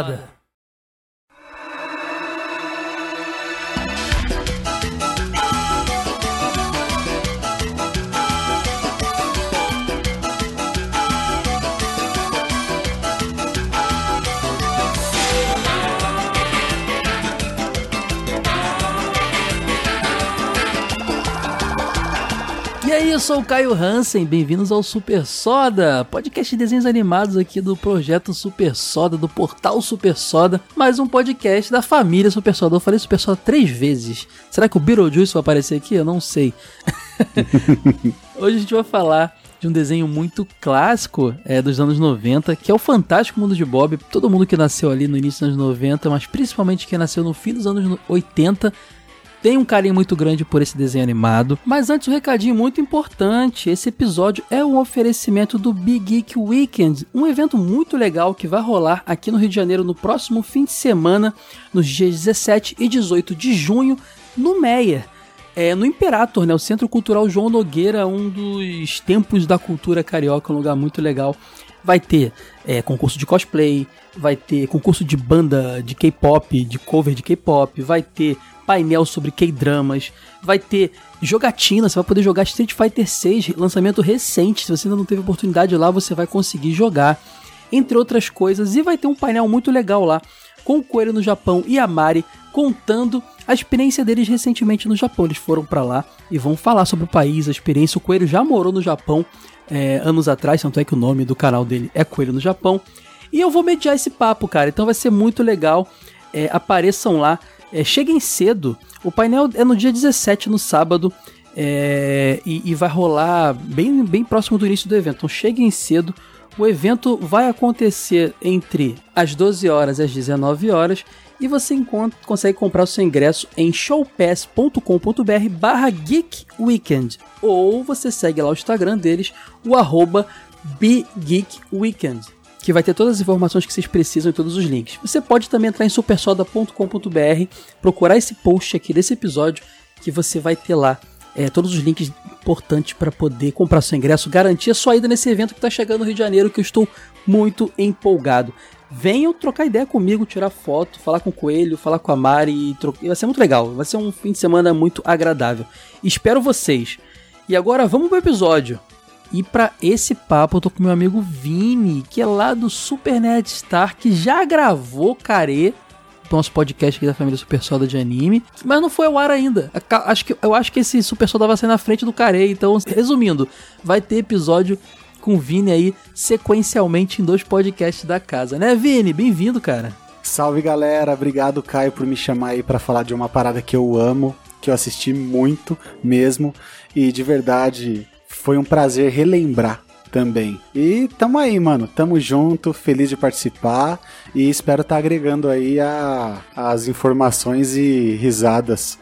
Super sou o Caio Hansen, bem-vindos ao Super Soda, podcast de desenhos animados aqui do projeto Super Soda, do portal Super Soda, mais um podcast da família Super Soda. Eu falei Super Soda três vezes. Será que o Beetlejuice vai aparecer aqui? Eu não sei. Hoje a gente vai falar de um desenho muito clássico é, dos anos 90, que é o Fantástico Mundo de Bob. Todo mundo que nasceu ali no início dos anos 90, mas principalmente quem nasceu no fim dos anos 80, tem um carinho muito grande por esse desenho animado. Mas antes, um recadinho muito importante: esse episódio é um oferecimento do Big Geek Weekend, um evento muito legal que vai rolar aqui no Rio de Janeiro no próximo fim de semana, nos dias 17 e 18 de junho, no Meia. É, no Imperator, né, o Centro Cultural João Nogueira, um dos templos da cultura carioca, um lugar muito legal. Vai ter é, concurso de cosplay, vai ter concurso de banda de K-pop, de cover de K-pop, vai ter painel sobre K-dramas, vai ter jogatina, você vai poder jogar Street Fighter 6, lançamento recente. Se você ainda não teve oportunidade lá, você vai conseguir jogar, entre outras coisas. E vai ter um painel muito legal lá com o Coelho no Japão e a Mari contando a experiência deles recentemente no Japão. Eles foram para lá e vão falar sobre o país, a experiência. O Coelho já morou no Japão é, anos atrás, tanto é que o nome do canal dele é Coelho no Japão. E eu vou mediar esse papo, cara. Então vai ser muito legal. É, apareçam lá. É, cheguem cedo. O painel é no dia 17, no sábado. É, e, e, vai rolar bem, bem próximo do início do evento. Então cheguem cedo. O evento vai acontecer entre as 12 horas e as 19 horas. E você consegue comprar o seu ingresso em showpass.com.br barra Geek Weekend. Ou você segue lá o Instagram deles, o arroba BeGeekWeekend que vai ter todas as informações que vocês precisam e todos os links. Você pode também entrar em supersoda.com.br, procurar esse post aqui desse episódio, que você vai ter lá é, todos os links importantes para poder comprar seu ingresso, garantir a sua ida nesse evento que está chegando no Rio de Janeiro, que eu estou muito empolgado. Venham trocar ideia comigo, tirar foto, falar com o Coelho, falar com a Mari. Vai ser muito legal, vai ser um fim de semana muito agradável. Espero vocês. E agora vamos pro episódio. E para esse papo eu tô com meu amigo Vini, que é lá do Super Nerd Star, que já gravou Care, nosso podcast aqui da família Super Soda de anime, mas não foi ao ar ainda. Acho que, eu acho que esse Super Soda vai sair na frente do Care, então, resumindo, vai ter episódio com o Vini aí sequencialmente em dois podcasts da casa, né, Vini? Bem-vindo, cara. Salve galera, obrigado Caio por me chamar aí para falar de uma parada que eu amo, que eu assisti muito mesmo, e de verdade foi um prazer relembrar também. E tamo aí, mano. Tamo junto, feliz de participar e espero estar tá agregando aí a, as informações e risadas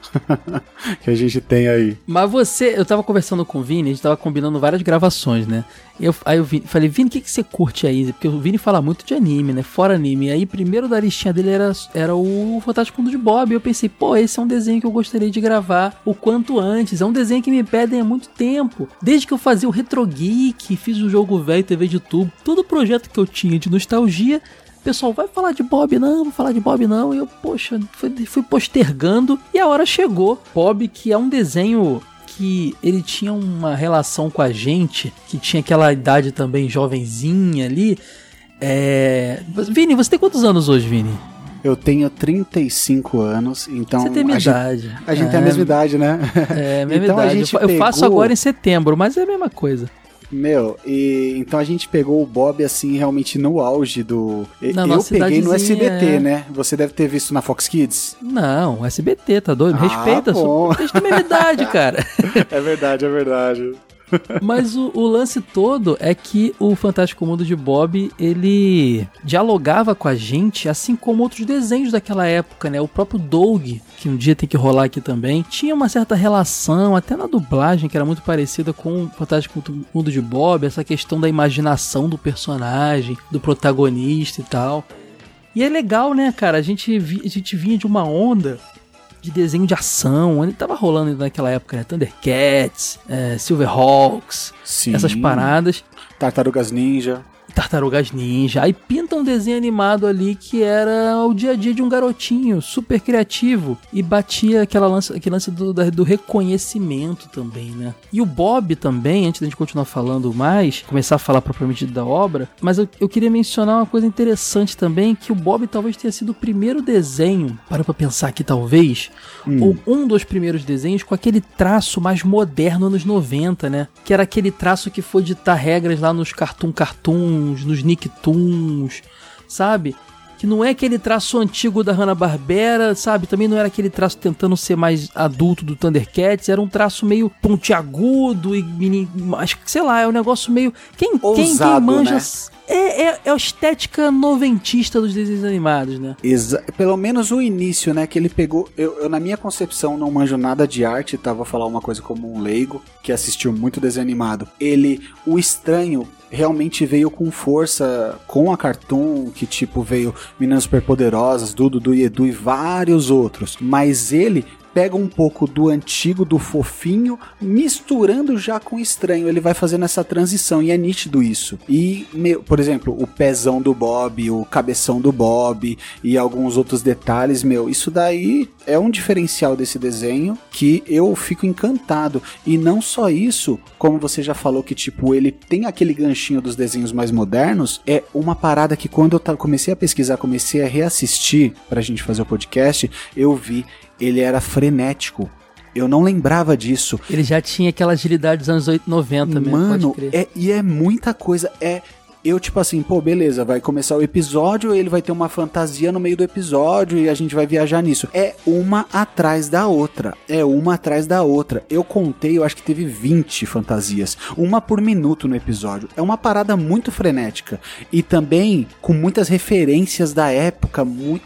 que a gente tem aí. Mas você, eu tava conversando com o Vini, a gente tava combinando várias gravações, né? Eu, aí eu falei, Vini, o que, que você curte aí? Porque o Vini fala muito de anime, né? Fora anime. Aí, primeiro da listinha dele era, era o Fantástico Mundo de Bob. E eu pensei, pô, esse é um desenho que eu gostaria de gravar o quanto antes. É um desenho que me pedem há muito tempo. Desde que eu fazia o Retro Geek, fiz o jogo velho TV de tubo, todo projeto que eu tinha de nostalgia. Pessoal, vai falar de Bob não, vou falar de Bob não. E eu, poxa, fui, fui postergando. E a hora chegou. Bob, que é um desenho que ele tinha uma relação com a gente, que tinha aquela idade também jovenzinha ali. É... Vini, você tem quantos anos hoje, Vini? Eu tenho 35 anos, então. Você tem minha a idade. Gente, a gente é, tem a mesma idade, né? É, mesma então idade. eu, pegou... eu faço agora em setembro, mas é a mesma coisa. Meu, e então a gente pegou o Bob assim realmente no auge do. Na eu peguei no SBT, é. né? Você deve ter visto na Fox Kids. Não, SBT, tá doido? Ah, Respeita, bom. sou- vocês têm a mesma idade, cara. É verdade, é verdade. Mas o, o lance todo é que o Fantástico Mundo de Bob, ele dialogava com a gente, assim como outros desenhos daquela época, né? O próprio Doug, que um dia tem que rolar aqui também, tinha uma certa relação, até na dublagem, que era muito parecida com o Fantástico Mundo de Bob, essa questão da imaginação do personagem, do protagonista e tal. E é legal, né, cara? A gente, a gente vinha de uma onda de desenho de ação, onde tava rolando naquela época, né? Thundercats, é, Silverhawks, Sim. essas paradas. Tartarugas Ninja. Tartarugas Ninja. Aí pinta um desenho animado ali que era o dia a dia de um garotinho super criativo e batia aquela lance, aquele lance do, do reconhecimento também, né? E o Bob também, antes da gente continuar falando mais, começar a falar propriamente da obra, mas eu, eu queria mencionar uma coisa interessante também, que o Bob talvez tenha sido o primeiro desenho, para pra pensar aqui talvez, ou um dos primeiros desenhos com aquele traço mais moderno anos 90, né? Que era aquele traço que foi ditar regras lá nos Cartoon Nos Nicktoons, sabe? Que não é aquele traço antigo da Hanna-Barbera, sabe? Também não era aquele traço tentando ser mais adulto do Thundercats, era um traço meio pontiagudo e meni- acho que sei lá, é um negócio meio quem quem, quem Ousado, manja né? é, é, é a estética noventista dos desenhos animados, né? Exa pelo menos o início, né? Que ele pegou. Eu, eu, na minha concepção, não manjo nada de arte, tá? Vou falar uma coisa como um leigo que assistiu muito desenho animado. Ele, o estranho, realmente veio com força com a Cartoon, que tipo veio Meninas Superpoderosas, Dudu, do Edu e vários outros. Mas ele pega um pouco do antigo, do fofinho, misturando já com estranho. Ele vai fazendo essa transição e é nítido isso. E, meu, por exemplo, o pezão do Bob, o cabeção do Bob e alguns outros detalhes, meu, isso daí é um diferencial desse desenho que eu fico encantado. E não só isso, como você já falou que tipo ele tem aquele ganchinho dos desenhos mais modernos, é uma parada que quando eu comecei a pesquisar, comecei a reassistir pra gente fazer o podcast, eu vi ele era frenético. Eu não lembrava disso. Ele já tinha aquela agilidade dos anos 80, 90 mesmo, Mano, é, e é muita coisa. É. Eu, tipo assim, pô, beleza, vai começar o episódio, ele vai ter uma fantasia no meio do episódio e a gente vai viajar nisso. É uma atrás da outra. É uma atrás da outra. Eu contei, eu acho que teve 20 fantasias. Uma por minuto no episódio. É uma parada muito frenética. E também com muitas referências da época.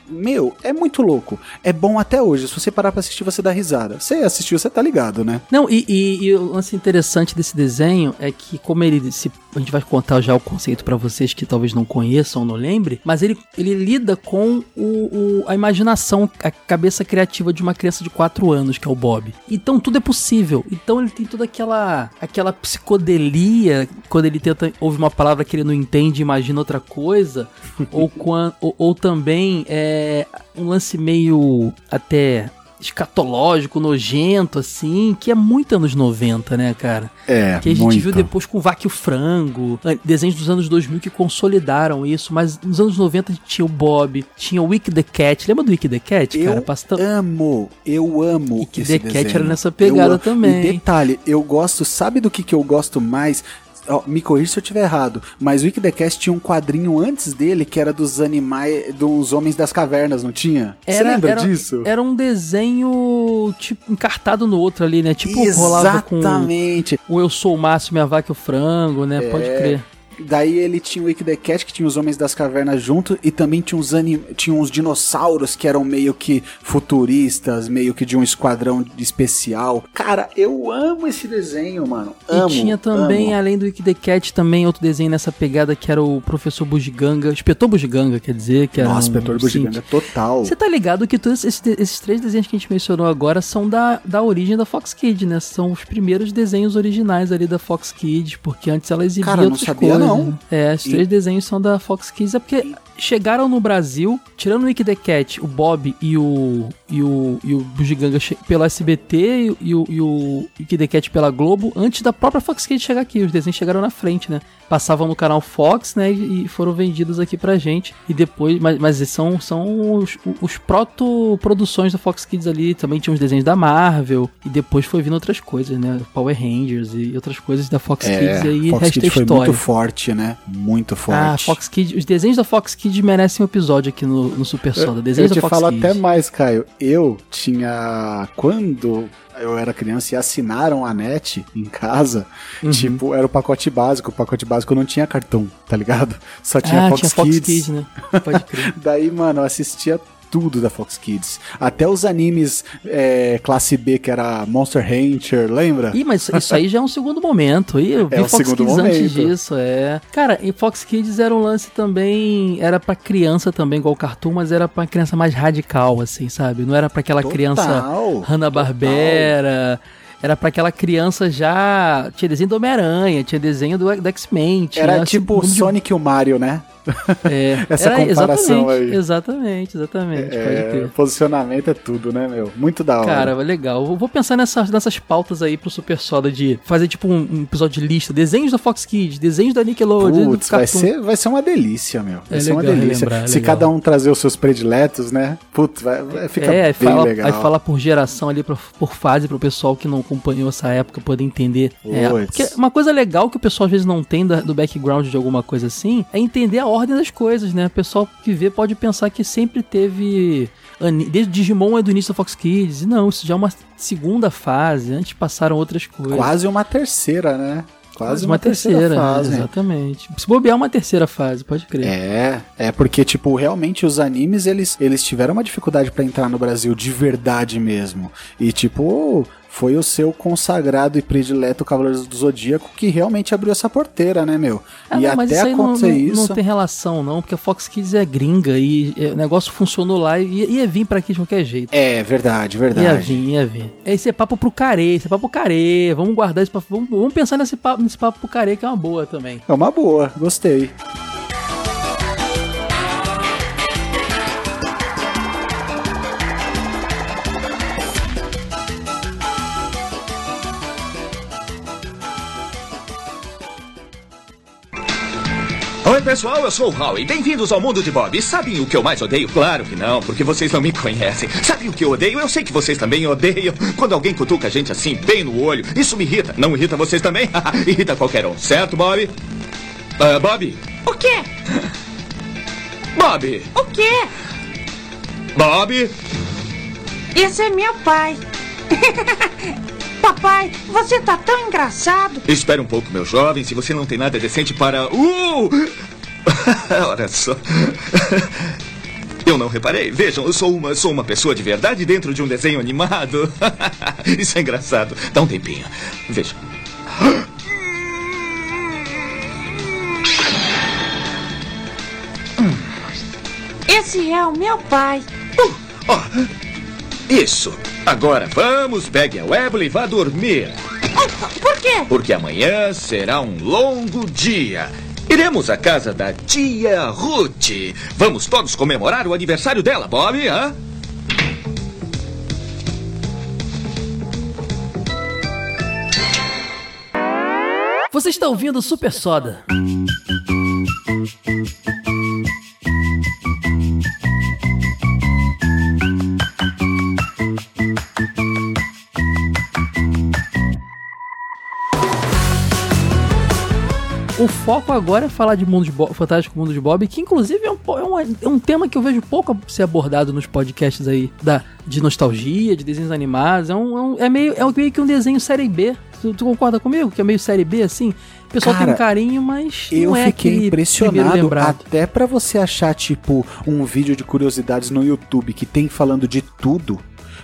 Meu, é muito louco. É bom até hoje. Se você parar pra assistir, você dá risada. Você assistiu, você tá ligado, né? Não, e, e- e o lance interessante desse desenho é que, como ele se. A gente vai contar já o conceito vocês que talvez não conheçam ou não lembrem, mas ele, ele lida com o, o- a imaginação, a cabeça criativa de uma criança de 4 anos, que é o Bob. Então tudo é possível. Então ele tem toda aquela aquela psicodelia, quando ele tenta ouvir uma palavra que ele não entende e imagina outra coisa, ou, ou, ou também é, um lance meio até escatológico, nojento, assim, que é muito anos 90, né, cara? É, Que a gente viu depois com o Vaque o Frango, desenhos dos anos 2000 que consolidaram isso, mas nos anos 90 a gente tinha o Bob, tinha o Wick the Cat. Lembra do Wick the Cat, Eu cara? Pasta... amo, eu amo esse The Cat desenho. era nessa pegada Eu também. E detalhe, eu gosto, sabe do que, que eu gosto mais? Me corrija se eu estiver errado, mas o Wiki The Cast tinha um quadrinho antes dele que era dos animais, dos homens das cavernas, não tinha? Você lembra era, disso? Era um desenho, tipo, encartado no outro ali, né? Tipo, rolava com Exatamente. o Eu Sou o Márcio, Minha Vaca e o Frango, né? Pode É. crer. Daí ele tinha o Wiki The Cat, que tinha os Homens das Cavernas junto, e também tinha uns, anim... tinha uns dinossauros que eram meio que futuristas, meio que de um esquadrão especial. Cara, eu amo esse desenho, mano. Amo, e tinha também, amo. além do Wiki the Cat, também outro desenho nessa pegada que era o Professor Bugiganga. Inspetor Bugiganga, quer dizer, que era. Nossa, um, Inspetor Bugiganga, total. Você tá ligado que todos esses, esses três desenhos que a gente mencionou agora são da, da origem da Fox Kids, né? São os primeiros desenhos originais ali da Fox Kids, porque antes ela exibia Cara, eu não outras sabia, coisas. não. Né? É, esses E- três desenhos são da Fox Kids. É porque chegaram no Brasil, tirando o Wick the Cat, o Bob e o, e o, e o Bugiganga pela SBT e, o, e o Kid Cat pela Globo antes da própria Fox Kids chegar aqui. Os desenhos chegaram na frente, né? Passavam no canal Fox, né? E foram vendidos aqui pra gente. E depois, mas, mas são, são os, os proto-produções da Fox Kids ali. Também tinha os desenhos da Marvel. E depois foi vindo outras coisas, né? Power Rangers e outras coisas da Fox é, Kids. E aí Fox Kids foi muito forte, né? Muito forte. Ah, Fox Kids, os desenhos da Fox Kids merecem um episódio aqui no, no Super Soda. Desenhos eu, eu te falo até mais, Caio. Eu tinha. Quando eu era criança e assinaram a net em casa, uhum. tipo, era o pacote básico. O pacote básico não tinha cartão, tá ligado? Só tinha ah, Fox tinha Kids. Fox Kids, né? Pode crer. Daí, mano, eu assistia tudo da Fox Kids. Até os animes é, classe B, que era Monster Hunter, lembra? Ih, mas isso aí já é um segundo momento. E eu vi é Fox Kids momento. antes disso, é. Cara, e Fox Kids era um lance também. Era pra criança também, igual o Cartoon, mas era pra criança mais radical, assim, sabe? Não era pra aquela total, criança Hanna-Barbera era para aquela criança já. Tinha desenho do Homem-Aranha, tinha desenho do, do X-Men. Era tipo o Sonic e o Mario, né? É, Essa era, comparação exatamente, aí. Exatamente, exatamente. É, posicionamento é tudo, né, meu? Muito da hora. Cara, legal. Eu vou pensar nessas, nessas pautas aí pro Super Soda de fazer tipo um, um episódio de lista, desenhos da Fox Kids, desenhos da Nickelodeon. Putz, vai ser, vai ser uma delícia, meu. Vai é ser legal, uma delícia. Relembrar, Se legal. cada um trazer os seus prediletos, né? Putz, vai, vai ficar é, bem fala, legal. Aí fala por geração ali, por, por fase, pro pessoal que não acompanhou essa época poder entender. É, porque uma coisa legal que o pessoal às vezes não tem da, do background de alguma coisa assim é entender a ordem das coisas, né? O pessoal que vê pode pensar que sempre teve. Desde Digimon é do início da Fox Kids. Não, isso já é uma segunda fase. Antes passaram outras coisas. Quase uma terceira, né? Quase uma, uma terceira, terceira, fase. Exatamente. Se bobear uma terceira fase, pode crer. É, é porque, tipo, realmente os animes, eles, eles tiveram uma dificuldade para entrar no Brasil de verdade mesmo. E, tipo, foi o seu consagrado e predileto Cavaleiros do Zodíaco que realmente abriu essa porteira, né, meu? Ah, e não, até acontecer não, isso. Não tem relação, não, porque a Fox Kids é gringa e é, o negócio funcionou lá e ia, ia vir pra aqui de qualquer jeito. É, verdade, verdade. Ia vir, ia vir. Esse é papo pro carê, esse é papo pro carê. Vamos guardar esse papo. Vamos, vamos pensar nesse papo, nesse papo pro carê, que é uma boa também. É uma boa, gostei. Oi, pessoal, eu sou o Howie. Bem-vindos ao mundo de Bob. E sabem o que eu mais odeio? Claro que não, porque vocês não me conhecem. Sabem o que eu odeio? Eu sei que vocês também odeiam. Quando alguém cutuca a gente assim, bem no olho, isso me irrita. Não irrita vocês também? irrita qualquer um, certo, Bob? Uh, Bob? O quê? Bob! O quê? Bob? Esse é meu pai. Papai, você tá tão engraçado. Espera um pouco, meu jovem. Se você não tem nada decente para. Uh! Olha só. Eu não reparei. Vejam, eu sou uma, sou uma pessoa de verdade dentro de um desenho animado. Isso é engraçado. Dá um tempinho. Veja. Esse é o meu pai. Uh, oh, isso. Agora vamos, pegue a Webley e vá dormir. Por quê? Porque amanhã será um longo dia. Iremos à casa da tia Ruth. Vamos todos comemorar o aniversário dela, Bob, hã? Você está ouvindo Super Soda. O foco agora é falar de mundo de Bob, Fantástico Mundo de Bob, que inclusive é um, é, um, é um tema que eu vejo pouco ser abordado nos podcasts aí da, de nostalgia, de desenhos animados. É, um, é, um, é meio, é meio que um desenho série B. Tu, tu, concorda comigo? Que é meio série B assim? O pessoal Cara, tem um carinho, mas. Eu não é fiquei impressionado. Até para você achar, tipo, um vídeo de curiosidades no YouTube que tem falando de tudo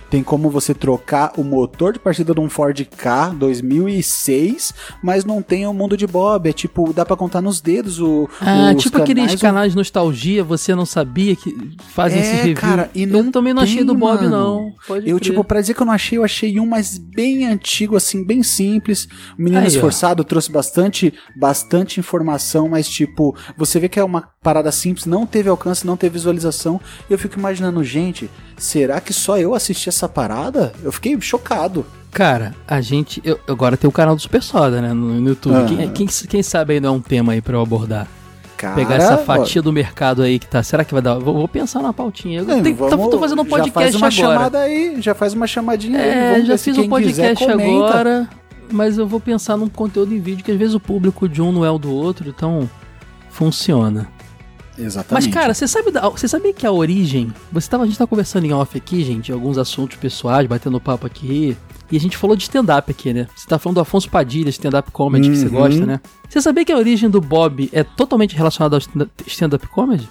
tem como você trocar o motor de partida de um Ford K 2006, mas não tem o mundo de Bob. É tipo, dá pra contar nos dedos o. Ah, os tipo aqueles canais, o- canais de nostalgia, você não sabia que fazem É, esse review. cara, e eu não também não achei do Bob, mano. não. Pode Eu, crer. tipo, pra dizer que eu não achei, eu achei um, mas bem antigo, assim, bem simples. O menino Aí, ó. esforçado trouxe bastante, bastante informação, mas, tipo, você vê que é uma parada simples, não teve alcance, não teve visualização. E eu fico imaginando, gente, será que só eu assisti essa parada? Eu fiquei chocado. Cara, a gente. eu- agora tem o canal do Super Soda, né? No, no YouTube. Ah. Quem, quem, quem sabe aí não é um tema aí pra eu abordar? Cara, Pegar essa fatia do mercado aí que tá. Será que vai dar? Vou, vou pensar na pautinha. Eu É, tenho- tô, vamos- tô fazendo um Já faz podcast uma agora. chamada aí, já faz uma chamadinha aí. É, vamos já fiz um quiser podcast comenta. agora, mas eu vou pensar num conteúdo em vídeo que às vezes o público de um não é o do outro, então funciona. Exatamente. Mas, cara, você sabe, da- você sabia que a origem. Você tava, a gente tá conversando em off aqui, gente, alguns assuntos pessoais, batendo papo aqui. E a gente falou de stand-up aqui, né? Você tá falando do Afonso Padilha, stand-up comedy, que você Uhum. gosta, né? Você sabia que a origem do Bob é totalmente relacionada ao stand- stand-up comedy?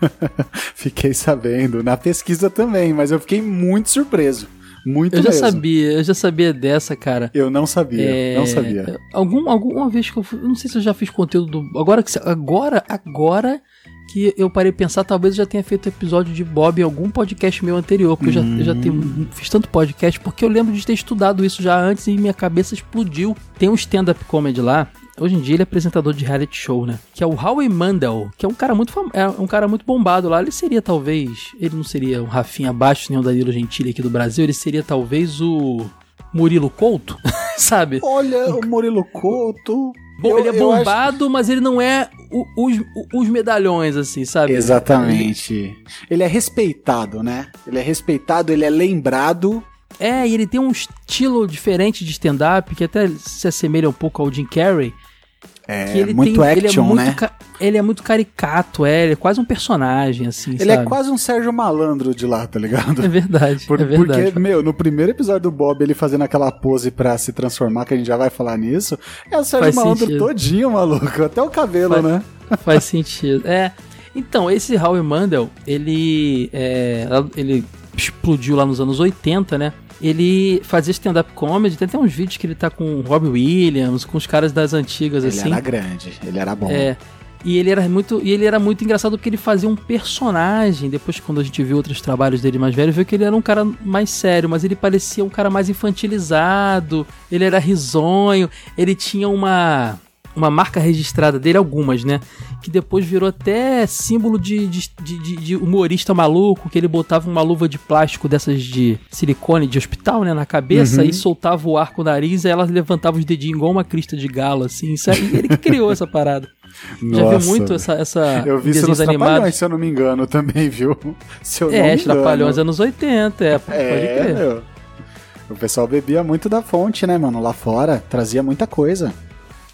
Fiquei sabendo. Na pesquisa também, mas eu fiquei muito surpreso. Muito Eu já mesmo. sabia, eu já sabia dessa, cara. Eu não sabia, É, não sabia. Algum, alguma vez que eu fui, eu não sei se eu já fiz conteúdo do. Agora que você- agora, agora que eu parei de pensar, talvez eu já tenha feito episódio de Bob em algum podcast meu anterior, porque eu já, eu já tenho, Hum. fiz tanto podcast, porque eu lembro de ter estudado isso já antes e minha cabeça explodiu. Tem um stand-up comedy lá. Hoje em dia ele é apresentador de reality show, né? Que é o Howie Mandel, que é um cara muito fam... é um cara muito bombado lá. Ele seria talvez, ele não seria um Rafinha abaixo nem o Danilo Gentili aqui do Brasil, ele seria talvez o Murilo Couto, sabe? Olha, o Murilo Couto. Bom, eu- ele é acho- bombado, mas ele não é o- os, os medalhões, assim, sabe? Exatamente. Ele é respeitado, né? Ele é respeitado, ele é lembrado. É, e ele tem um estilo diferente de stand-up que até se assemelha um pouco ao Jim Carrey. É que ele muito tem, ele é action, muito né? ele é muito caricato, é, ele é quase um personagem, assim, Ele sabe? é quase um Sérgio Malandro de lá, tá ligado? É verdade, Por- é verdade. Porque, meu, no primeiro episódio do Bob, ele fazendo aquela pose pra se transformar, que a gente já vai falar nisso, é o Sérgio Faz Malandro sentido. todinho, maluco. Até o cabelo, Faz- né? Faz sentido. É. Então, esse Howie Mandel, ele, é, ele explodiu lá nos anos 80, né? Ele fazia stand-up comedy, tem até uns vídeos que ele tá com o Robbie Williams, com os caras das antigas, Ele assim. era grande, ele era bom. É. E ele era muito, e ele era muito engraçado porque ele fazia um personagem. Depois, quando a gente viu outros trabalhos dele mais velho, viu que ele era um cara mais sério, mas ele parecia um cara mais infantilizado. Ele era risonho. Ele tinha uma uma marca registrada dele, algumas, né? Que depois virou até símbolo de, de, de- de- humorista maluco, que ele botava uma luva de plástico dessas de silicone de hospital, né? Na cabeça e soltava o ar com o nariz, e ela levantava os dedinhos igual uma crista de galo, assim. Isso aí, ele que criou essa parada. Já Nossa, viu muito essa, essa Eu vi isso nos? Trapalhões, se eu não me engano, também, viu? Se eu É. Trapalhões anos 80, é, pode É, crer. meu. O pessoal bebia muito da fonte, né, mano? Lá fora, trazia muita coisa.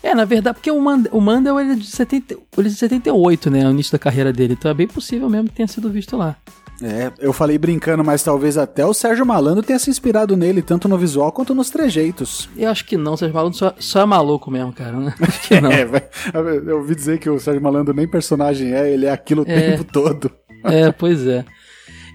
É, na verdade, porque o, Mand o Mandel ele é, de 70, ele é de 78, né? O início da carreira dele. Então é bem possível mesmo que tenha sido visto lá. É, eu falei brincando, mas talvez até o Sérgio Malandro tenha se inspirado nele, tanto no visual quanto nos trejeitos. Eu acho que não, Sérgio Malandro só, só é maluco mesmo, cara. Né? Acho que não. É, eu ouvi dizer que o Sérgio Malandro nem personagem é, ele é aquilo o É. tempo todo. É, pois é.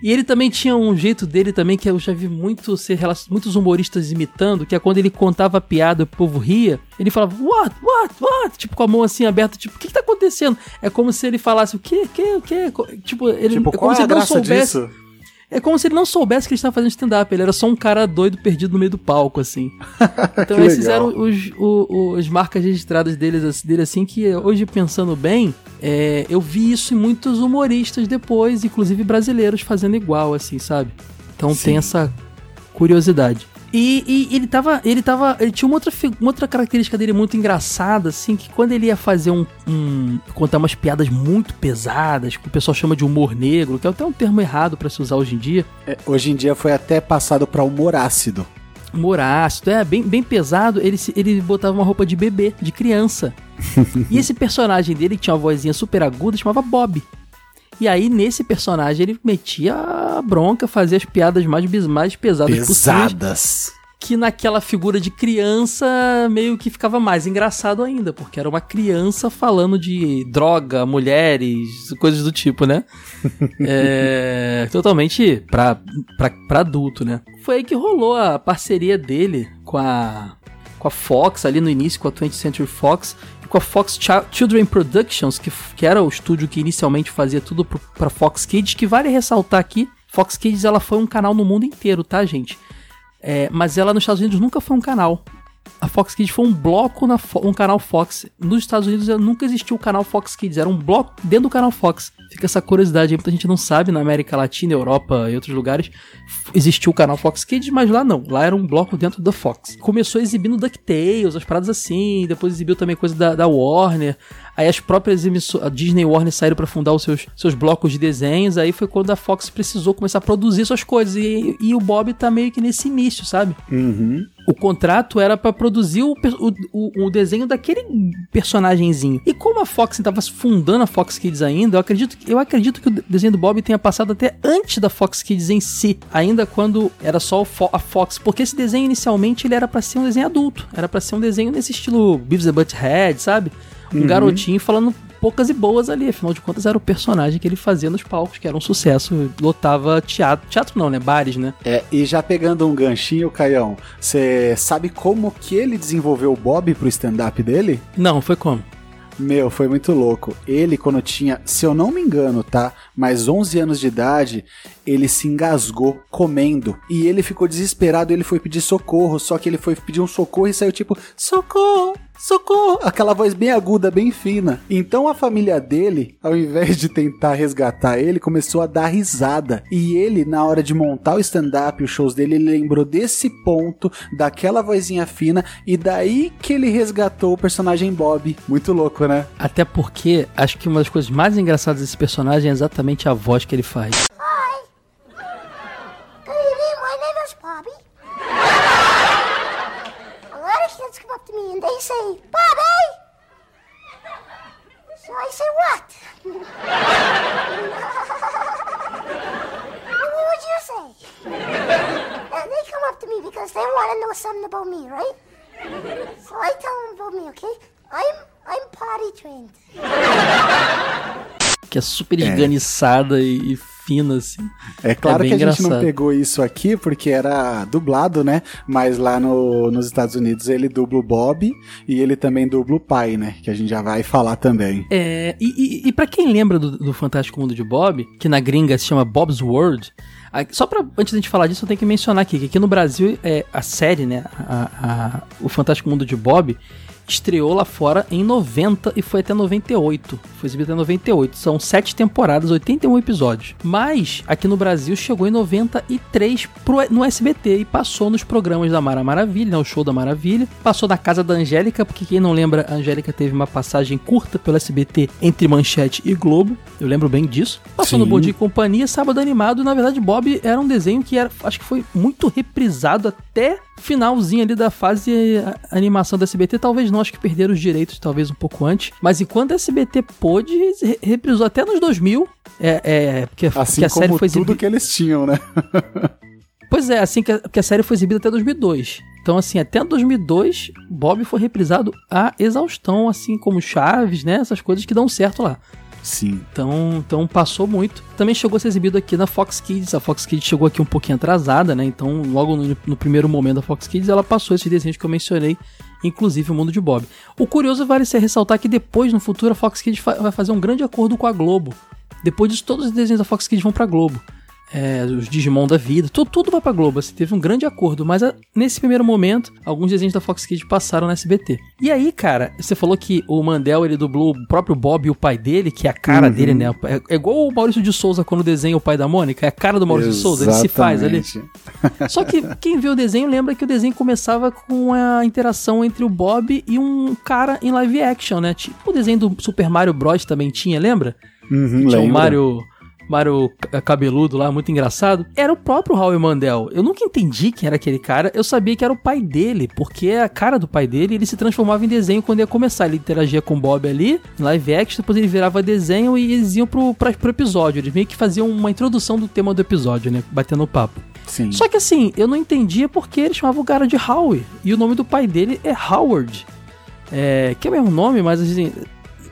E ele também tinha um jeito dele também que eu já vi muito ser muitos humoristas imitando, que é quando ele contava a piada e o povo ria, ele falava, what, what, what? Tipo, com a mão assim aberta, tipo, o que que tá acontecendo? É como se ele falasse, o que, que, o que? Tipo, ele, Tipo, é como é se a ele não soubesse. disso? É como se ele não soubesse que ele estava fazendo stand-up, ele era só um cara doido perdido no meio do palco, assim. Então esses legal. eram os, o- o- as marcas registradas deles, assim, dele, assim, que hoje pensando bem, é, eu vi isso em muitos humoristas depois, inclusive brasileiros, fazendo igual, assim, sabe? Então Sim. tem essa curiosidade. E, e ele tava. Ele tava. Ele tinha uma outra, uma outra característica dele muito engraçada, assim, que quando ele ia fazer um. um- contar umas piadas muito pesadas, que o pessoal chama de humor negro, que é até um termo errado pra se usar hoje em dia. É, hoje em dia foi até passado pra humor ácido. humor ácido, é bem, bem pesado, ele, ele botava uma roupa de bebê, de criança. e esse personagem dele, que tinha uma vozinha super aguda, chamava Bob. E aí, nesse personagem, ele metia a bronca, fazia as piadas mais, mais pesadas. Pesadas. que naquela figura de criança meio que ficava mais engraçado ainda, porque era uma criança falando de droga, mulheres, coisas do tipo, né? é, totalmente pra, pra, pra adulto, né? Foi aí que rolou a parceria dele com a, com a Fox, ali no início, com a 20th Century Fox, com a Fox Ch Children Productions, que, que era o estúdio que inicialmente fazia tudo pro, pra Fox Kids, que vale ressaltar aqui, Fox Kids ela foi um canal no mundo inteiro, tá, gente? É, mas ela nos Estados Unidos nunca foi um canal. A Fox Kids foi um bloco na um canal Fox. Nos Estados Unidos nunca existiu o canal Fox Kids, era um bloco dentro do canal Fox. Fica essa curiosidade aí, muita gente não sabe, na América Latina, Europa e outros lugares existiu o canal Fox Kids, mas lá não, lá era um bloco dentro da Fox. Começou exibindo DuckTales, as paradas assim, depois exibiu também coisa da, da Warner. Aí as próprias emissoras, a Disney Warner saíram para fundar os seus, seus blocos de desenhos. Aí foi quando a Fox precisou começar a produzir suas coisas. E, e o Bob tá meio que nesse início, sabe? Uhum. O contrato era para produzir o, o, o, desenho daquele personagemzinho. E como a Fox estava fundando a Fox Kids ainda, eu acredito, eu acredito que o desenho do Bob tenha passado até antes da Fox Kids em si, ainda quando era só a Fox, porque esse desenho inicialmente ele era para ser um desenho adulto, era para ser um desenho nesse estilo Beavis and Butthead, sabe? Um uhum. garotinho falando poucas e boas ali, afinal de contas era o personagem que ele fazia nos palcos, que era um sucesso, lotava teatro, teatro não, né, bares, né? É, e já pegando um ganchinho, Caião, você sabe como que ele desenvolveu o Bob pro stand-up dele? Não, foi como? Meu, foi muito louco. Ele, quando tinha, se eu não me engano, tá? Mais 11 anos de idade, ele se engasgou comendo. E ele ficou desesperado, ele foi pedir socorro. Só que ele foi pedir um socorro e saiu tipo: socorro, socorro! Aquela voz bem aguda, bem fina. Então a família dele, ao invés de tentar resgatar ele, começou a dar risada. E ele, na hora de montar o stand-up, os shows dele, ele lembrou desse ponto, daquela vozinha fina, e daí que ele resgatou o personagem Bob. Muito louco, né? Até porque acho que uma das coisas mais engraçadas desse personagem é exatamente a voz que ele faz. Hi. Good evening, my name is Bobby. Kids come up to me and they say, Bobby! So I say, what? what would you say? And they come up to me because they want to know something about me, right? So I tell them about me, okay? I'm, I'm potty trained. Que é super esganiçada e fina, assim. É claro é que a engraçado. gente não pegou isso aqui porque era dublado, né? Mas lá no, nos Estados Unidos ele dubla o Bob e ele também dubla o pai, né? Que a gente já vai falar também. É, e, e, e para quem lembra do, do Fantástico Mundo de Bob, que na gringa se chama Bob's World, só pra, antes da gente falar disso, eu tenho que mencionar aqui que aqui no Brasil é a série, né? A, a, o Fantástico Mundo de Bob estreou lá fora em 90 e foi até 98. Foi exibido até 98. São sete temporadas, 81 episódios. Mas aqui no Brasil chegou em 93 pro, no SBT e passou nos programas da Mara Maravilha, né, o show da Maravilha. Passou na casa da Angélica, porque quem não lembra, a Angélica teve uma passagem curta pelo SBT entre Manchete e Globo. Eu lembro bem disso. Passou Sim. no Bom Dia e Companhia, Sábado Animado. Na verdade, Bob era um desenho que era, acho que foi muito reprisado até finalzinho ali da fase animação da SBT, talvez não, acho que perderam os direitos talvez um pouco antes, mas enquanto a SBT pôde, reprisou até nos 2000, é, é porque, assim que a série foi tudo que eles tinham, né? pois é, assim que a, que a série foi exibida até 2002. Então, assim, até 2002, Bob foi reprisado a exaustão, assim como Chaves, né? Essas coisas que dão certo lá. Sim. Então, então passou muito. Também chegou a ser exibido aqui na Fox Kids. A Fox Kids chegou aqui um pouquinho atrasada, né? Então, logo no, no primeiro momento da Fox Kids, ela passou esses desenhos que eu mencionei, inclusive o mundo de Bob. O curioso vale ser ressaltar que depois, no futuro, a Fox Kids vai fazer um grande acordo com a Globo. Depois disso, todos os desenhos da Fox Kids vão pra Globo é, os Digimon da vida, tudo, tudo vai pra Globo. Assim, teve um grande acordo, mas a, ah, nesse primeiro momento, alguns desenhos da Fox Kids passaram na SBT. E aí, cara, você falou que o Mandel ele dublou o próprio Bob e o pai dele, que é a cara uhum. dele, né? É, é, igual o Maurício de Souza quando desenha o pai da Mônica, é a cara do Maurício Exatamente. de Souza, ele se faz ali. Só que quem viu o desenho lembra que o desenho começava com a interação entre o Bob e um cara em live action, né? Tipo o desenho do Super Mario Bros. também tinha, lembra? Uhum, tinha o Mario Mario cabeludo lá, muito engraçado, era o próprio Howie Mandel. Eu nunca entendi quem era aquele cara, eu sabia que era o pai dele, porque a cara do pai dele, ele se transformava em desenho quando ia começar. Ele interagia com o Bob ali, live action, depois ele virava desenho e eles iam pro, pra, pro episódio. Eles meio que faziam uma introdução do tema do episódio, né? Batendo papo. Sim. Só que assim, eu não entendia porque ele chamava o cara de Howie. E o nome do pai dele é Howard. É, que é o mesmo nome, mas assim,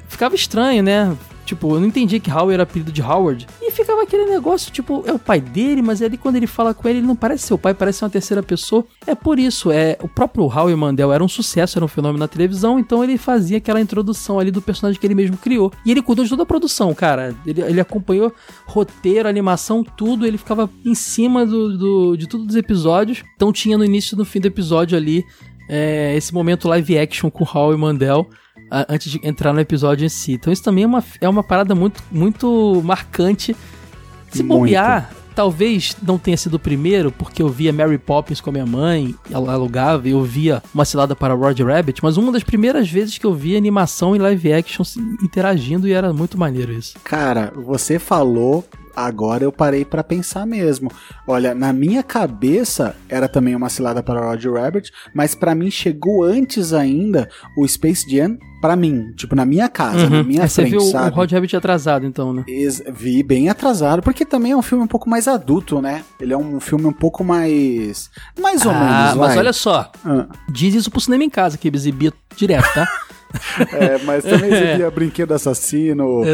ficava estranho, né? Tipo, eu não entendia que Howie era apelido de Howard. E ficava aquele negócio, tipo, é o pai dele, mas ali quando ele fala com ele, ele não parece ser o pai, parece uma terceira pessoa. É por isso, é o próprio Howie Mandel era um sucesso, era um fenômeno na televisão, então ele fazia aquela introdução ali do personagem que ele mesmo criou. E ele cuidou de toda a produção, cara. Ele, ele acompanhou roteiro, animação, tudo, ele ficava em cima do, do, de todos os episódios. Então tinha no início e no fim do episódio ali é, esse momento live action com Howie Mandel antes de entrar no episódio em si. Então isso também é uma, é uma parada muito, muito marcante. Se bobear, talvez não tenha sido o primeiro, porque eu via Mary Poppins com a minha mãe, ela alugava, e eu via Uma Cilada para Roger Rabbit, mas uma das primeiras vezes que eu vi animação e live action interagindo e era muito maneiro isso. Cara, você falou, agora eu parei pra pensar mesmo. Olha, na minha cabeça era também uma cilada para Roger Rabbit, mas pra mim chegou antes ainda o Space Jam pra mim, tipo na minha casa, na minha você frente, viu o sabe? Roger Rabbit atrasado, então, né? Vi bem atrasado, porque também é um filme um pouco mais adulto, né? Ele é um filme um pouco mais. Mais ou ah, menos, mas vai. olha só, Ah, diz isso pro cinema em casa, que exibia direto, tá? é, mas também exibia brinquedo assassino. Como que é?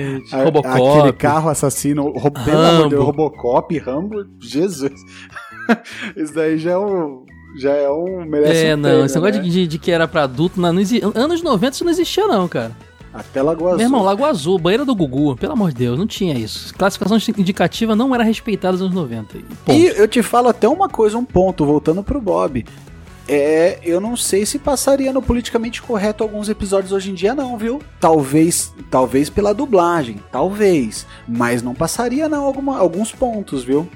Exatamente. A- Robocop. Aquele carro assassino. Ro- Pelo amor de. Robocop, Rambo, Jesus. Isso daí já é um. Já é um. Merece É, um não, prêmio, esse negócio né? de, de- que era pra adulto, não, não exi- anos 90 isso não existia não, cara. Até Lagoa Azul. Meu irmão, Lago Azul, banheira do Gugu, pelo amor de Deus, não tinha isso. Classificação indicativa não era respeitada nos anos 90. E, ponto. E eu te falo até uma coisa, um ponto, voltando pro Bob. É, eu não sei se passaria no politicamente correto alguns episódios hoje em dia, não, viu? Talvez, talvez pela dublagem, talvez. Mas não passaria, não, alguma, alguns pontos, viu?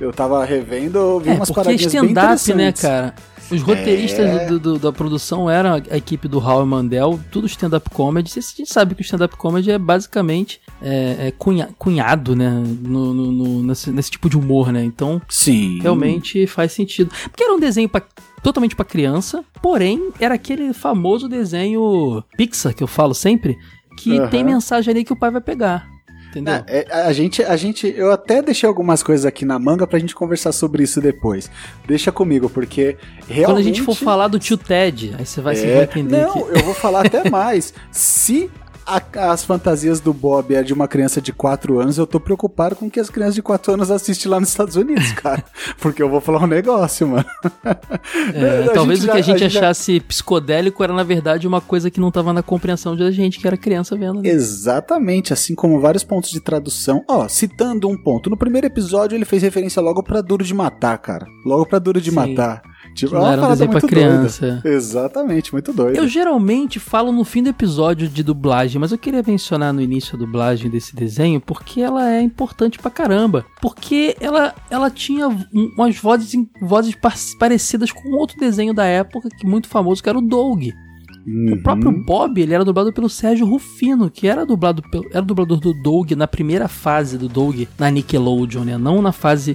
Eu tava revendo, vi é, umas porque paradinhas bem stand-up, né, interessantes. cara? Os roteiristas É. do- do- da produção eram a equipe do Howie Mandel, tudo stand-up comedy. A gente sabe que o stand-up comedy é basicamente é, é cunha- cunhado, né? No, no- no- nesse, nesse tipo de humor, né? Então, Sim. realmente faz sentido. Porque era um desenho pra- totalmente pra criança, porém, era aquele famoso desenho Pixar, que eu falo sempre, que Aham. tem mensagem ali que o pai vai pegar. Entendeu? É, é, a gente, a gente, eu até deixei algumas coisas aqui na manga pra gente conversar sobre isso depois. Deixa comigo, porque realmente... Quando a gente for falar do tio Ted, aí você vai, É, entender não, que. eu vou falar até mais. Se a- as fantasias do Bob é de uma criança de 4 anos, eu tô preocupado com o que as crianças de 4 anos assistem lá nos Estados Unidos, cara. Porque eu vou falar um negócio, mano. É, A talvez o que a gente a gente já- achasse psicodélico era, na verdade, uma coisa que não tava na compreensão da gente, que era criança vendo. né? Exatamente, assim como vários pontos de tradução. Ó, citando um ponto, no primeiro episódio ele fez referência logo pra Duro de Matar, cara. Logo pra Duro de Sim. Matar. Tipo, é não uma era um desenho pra criança. doida. Exatamente, muito doido. Eu geralmente falo no fim do episódio de dublagem, mas eu queria mencionar no início a dublagem desse desenho porque ela é importante pra caramba. Porque ela, ela tinha um- umas vozes, vozes par- parecidas com outro desenho da época, que muito famoso, que era o Doug. O Uhum. próprio Bob, ele era dublado pelo Sérgio Rufino, que era dublado pelo, era dublador do Doug na primeira fase do Doug na Nickelodeon, né? Não na fase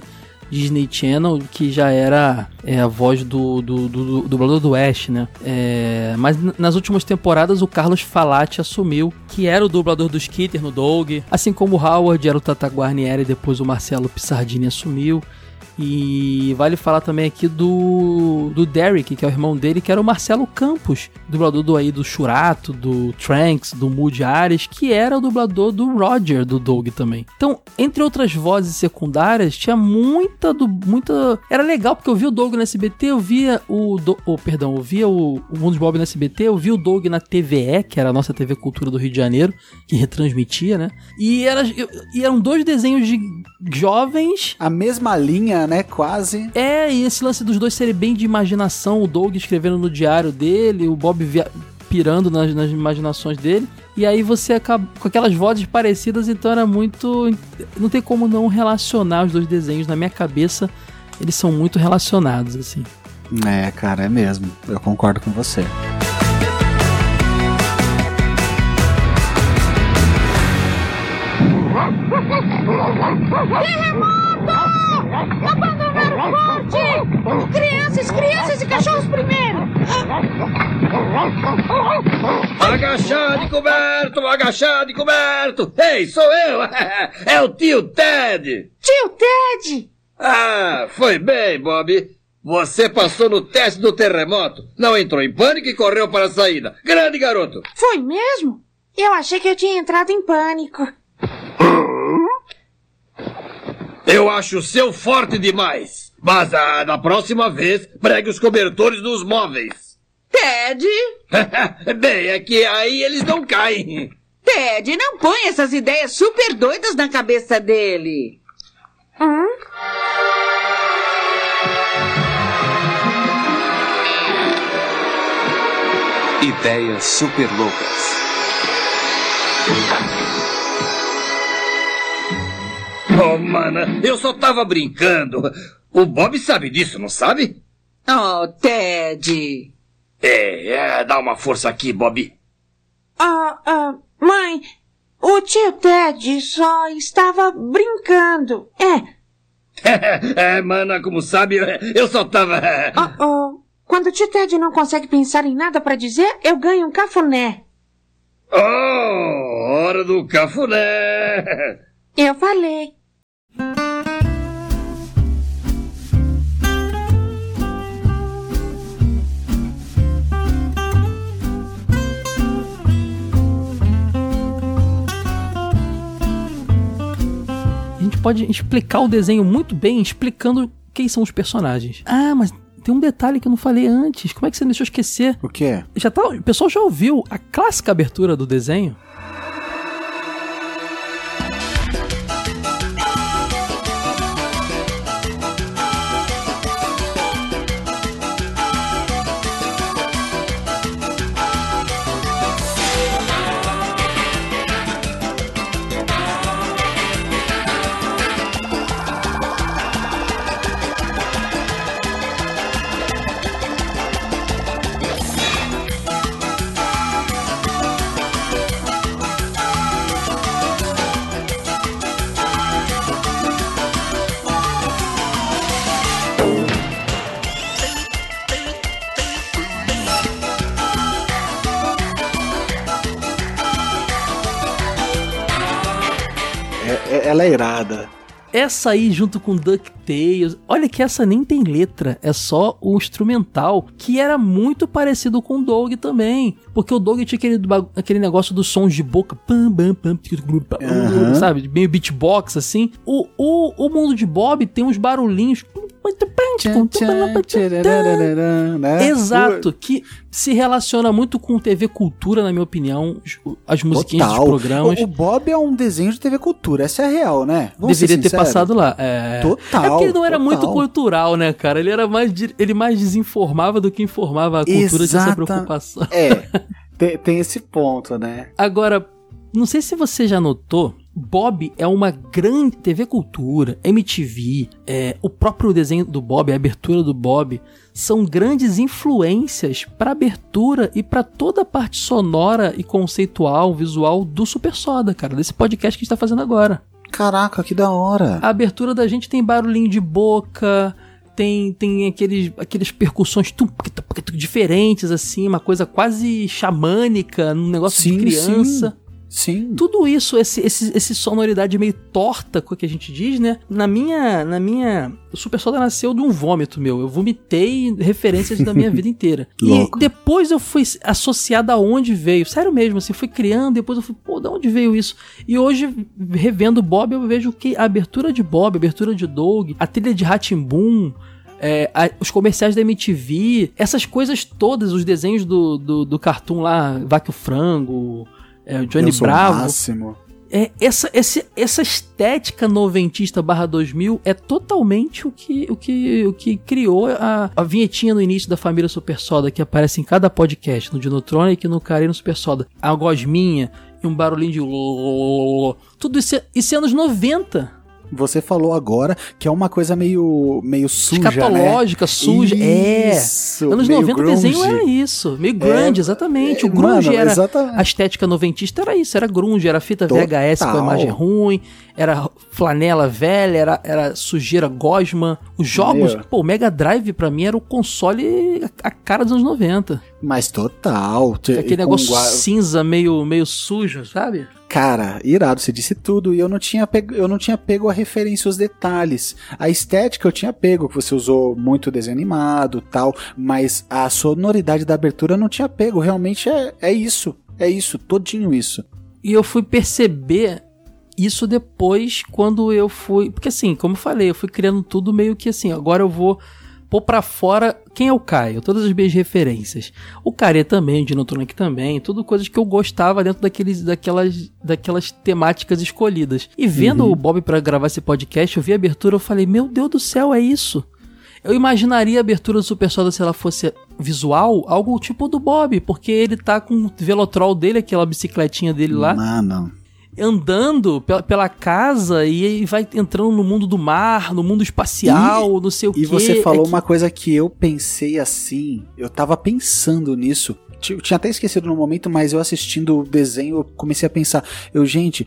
Disney Channel, que já era é, a voz do, do, do- do dublador do Ash, né? É, mas nas últimas temporadas o Carlos Falati assumiu, que era o dublador do Skitter no Doug, assim como o Howard era o Tata Guarnieri, depois o Marcelo Pissardini assumiu. E vale falar também aqui do, do Derek, que é o irmão dele, que era o Marcelo Campos, dublador do aí do Churato, do Tranks, do Moody Ares, que era o dublador do Roger do Doug também. Então, entre outras vozes secundárias, tinha muita do muita era legal porque eu via o Doug no SBT, eu via o Do- oh, perdão, eu via o, o Mundo Bob no SBT, eu via o Doug na TVE, que era a nossa TV Cultura do Rio de Janeiro, que retransmitia, né? E, era, e eram dois desenhos de jovens A mesma linha, né? Quase. é, e esse lance dos dois serem bem de imaginação, o Doug escrevendo no diário dele, o Bob via- pirando nas, nas imaginações dele. E aí você acaba com aquelas vozes parecidas, então era muito. Não tem como não relacionar os dois desenhos. Na minha cabeça, eles são muito relacionados, assim. É, cara, é mesmo. Eu concordo com você. Abandonar o forte! Crianças, crianças e cachorros primeiro! Agachado e coberto, agachado e coberto. Ei, sou eu. É o tio Ted. Tio Ted! Ah, foi bem, Bob. Você passou no teste do terremoto, não entrou em pânico e correu para a saída. Grande garoto. Foi mesmo? Eu achei que eu tinha entrado em pânico. Eu acho o seu forte demais. Mas ah, da próxima vez, pregue os cobertores nos móveis. Ted? bem, é que aí eles não caem. Ted, não põe essas ideias super doidas na cabeça dele. Hum? Ideias super loucas. Oh, mana, eu só tava brincando. O Bob sabe disso, não sabe? Oh, Ted. É, é, dá uma força aqui, Bob. Ah, ah, mãe, o tio Ted só estava brincando. É. é, mana, como sabe, eu só tava. Oh, oh. Quando o tio Ted não consegue pensar em nada para dizer, eu ganho um cafuné. Oh, hora do cafuné! Eu falei. Pode explicar o desenho muito bem explicando quem são os personagens. Ah, mas tem um detalhe que eu não falei antes. Como é que você me deixou esquecer? O quê? Já tá, o pessoal já ouviu a clássica abertura do desenho? É- irada. Essa aí junto com DuckTales. Olha que essa nem tem letra, é só o instrumental, que era muito parecido com o Dog também. Porque o Dog tinha aquele, aquele negócio dos sons de boca, pam, pam, pam, sabe? Meio beatbox assim. O, o, o mundo de Bob tem uns barulhinhos. Né? Exato, que se relaciona muito com TV Cultura, na minha opinião, as musiquinhas Total. dos programas. O, o Bob é um desenho de TV Cultura, essa é a real, né? Vamos Deveria ter passado lá. É... Total, É porque ele não era total. muito cultural, né, cara? Ele era mais. Ele mais desinformava do que informava a cultura Exata- preocupação. É, tem, tem esse ponto, né? Agora, não sei se você já notou. Bob é uma grande TV Cultura, MTV, é, o próprio desenho do Bob, a abertura do Bob, são grandes influências para abertura e para toda a parte sonora e conceitual, visual do Super Soda, cara, desse podcast que a gente tá fazendo agora. Caraca, que da hora. A abertura da gente tem barulhinho de boca, tem, tem aqueles, aqueles percussões tum, tum, tum, diferentes, assim, uma coisa quase xamânica, um negócio de Sim, criança. Sim. Tudo isso, esse, esse, esse sonoridade meio torta, com o que a gente diz, né? Na minha. Na minha. O Super Soda nasceu de um vômito meu. Eu vomitei referências da minha vida inteira. Louco. E depois eu fui associado aonde veio. Sério mesmo, assim, fui criando, depois eu fui, pô, da onde veio isso? E hoje, revendo Bob, eu vejo que a abertura de Bob, a abertura de Doug, a trilha de Ratimbun. É, a- os comerciais da MTV, essas coisas todas, os desenhos do, do, do cartoon lá, Vaque o Frango, é, o Johnny Eu sou o Bravo. máximo. É, essa, esse, essa estética noventista barra 2000 é totalmente o que, o que, o que criou a, a vinhetinha no início da família Super Soda, que aparece em cada podcast, no Dinotronic e no Carinho Super Soda. A gosminha e um barulhinho de... Tudo isso é, isso é anos 90. Você falou agora que é uma coisa meio, meio suja, Escatológica, né? suja. É. Isso, Anos meio 90 o grunge. desenho era isso. Meio grunge, É, exatamente. é, o grunge mano, era. exatamente. A estética noventista era isso, era grunge, era fita Total. VHS com a imagem ruim, era flanela velha, era, era sujeira gosma. Os jogos, Meu. pô, o Mega Drive pra mim era o console a, cara dos anos 90. Mas total. Aquele negócio cinza, meio, meio sujo, sabe? Cara, irado, você disse tudo e eu não tinha pego, eu não tinha pego a referência, os detalhes. A estética eu tinha pego, que você usou muito desenho animado tal, mas a sonoridade da abertura eu não tinha pego. Realmente é, é isso, é isso, todinho isso. E eu fui perceber isso depois quando eu fui. Porque assim, como eu falei, eu fui criando tudo meio que assim, agora eu vou pôr pra fora quem é o Caio, todas as minhas referências. O Care também, o Dinotronic também, tudo coisas que eu gostava dentro daqueles, daquelas, daquelas temáticas escolhidas. E vendo Uhum. o Bob pra gravar esse podcast, eu vi a abertura, eu falei, meu Deus do céu, é isso. Eu imaginaria a abertura do Super Soda se ela fosse visual, algo tipo do Bob, porque ele tá com o Velotrol dele, aquela bicicletinha dele lá, Mano, andando pela, pela casa e aí vai entrando no mundo do mar, no mundo espacial, não sei o E quê. você falou É que- uma coisa que eu pensei assim, eu tava pensando nisso. Eu tinha até esquecido no momento, mas eu assistindo o desenho, eu comecei a pensar, eu, gente,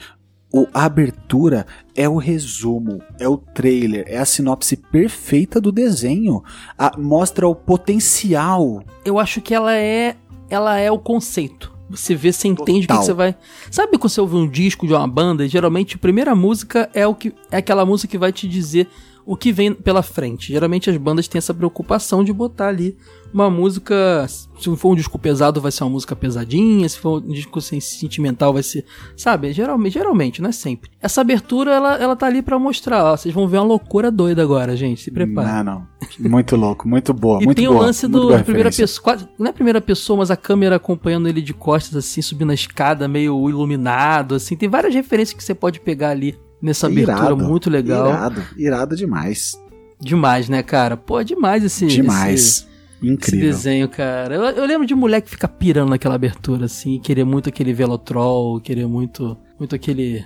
o, a abertura é o resumo, é o trailer, é a sinopse perfeita do desenho. A- mostra o potencial. Eu acho que ela é. Ela é o conceito. Você vê, você entende o que, que você vai. Sabe quando você ouve um disco de uma banda? Geralmente a primeira música é o que é aquela música que vai te dizer o que vem pela frente. Geralmente as bandas têm essa preocupação de botar ali uma música. Se for um disco pesado, vai ser uma música pesadinha. Se for um disco sen- sentimental, vai ser. Sabe? Geralmente, geralmente, não é sempre. Essa abertura, ela, ela tá ali pra mostrar. Ó, vocês vão ver uma loucura doida agora, gente. Se prepara. Não, não. Muito louco, muito boa, E muito tem boa. o lance do primeira pessoa, quase, não é primeira pessoa, mas a câmera acompanhando ele de costas, assim, subindo a escada, meio iluminado, assim. Tem várias referências que você pode pegar ali nessa abertura, Irado, muito legal. Irado, irado demais. Demais, né, cara? Pô, demais esse, esse, Demais. esse Incrível. desenho, cara. Eu, eu lembro de moleque ficar pirando naquela abertura, assim, querer muito aquele Velotrol, querer muito, muito aquele...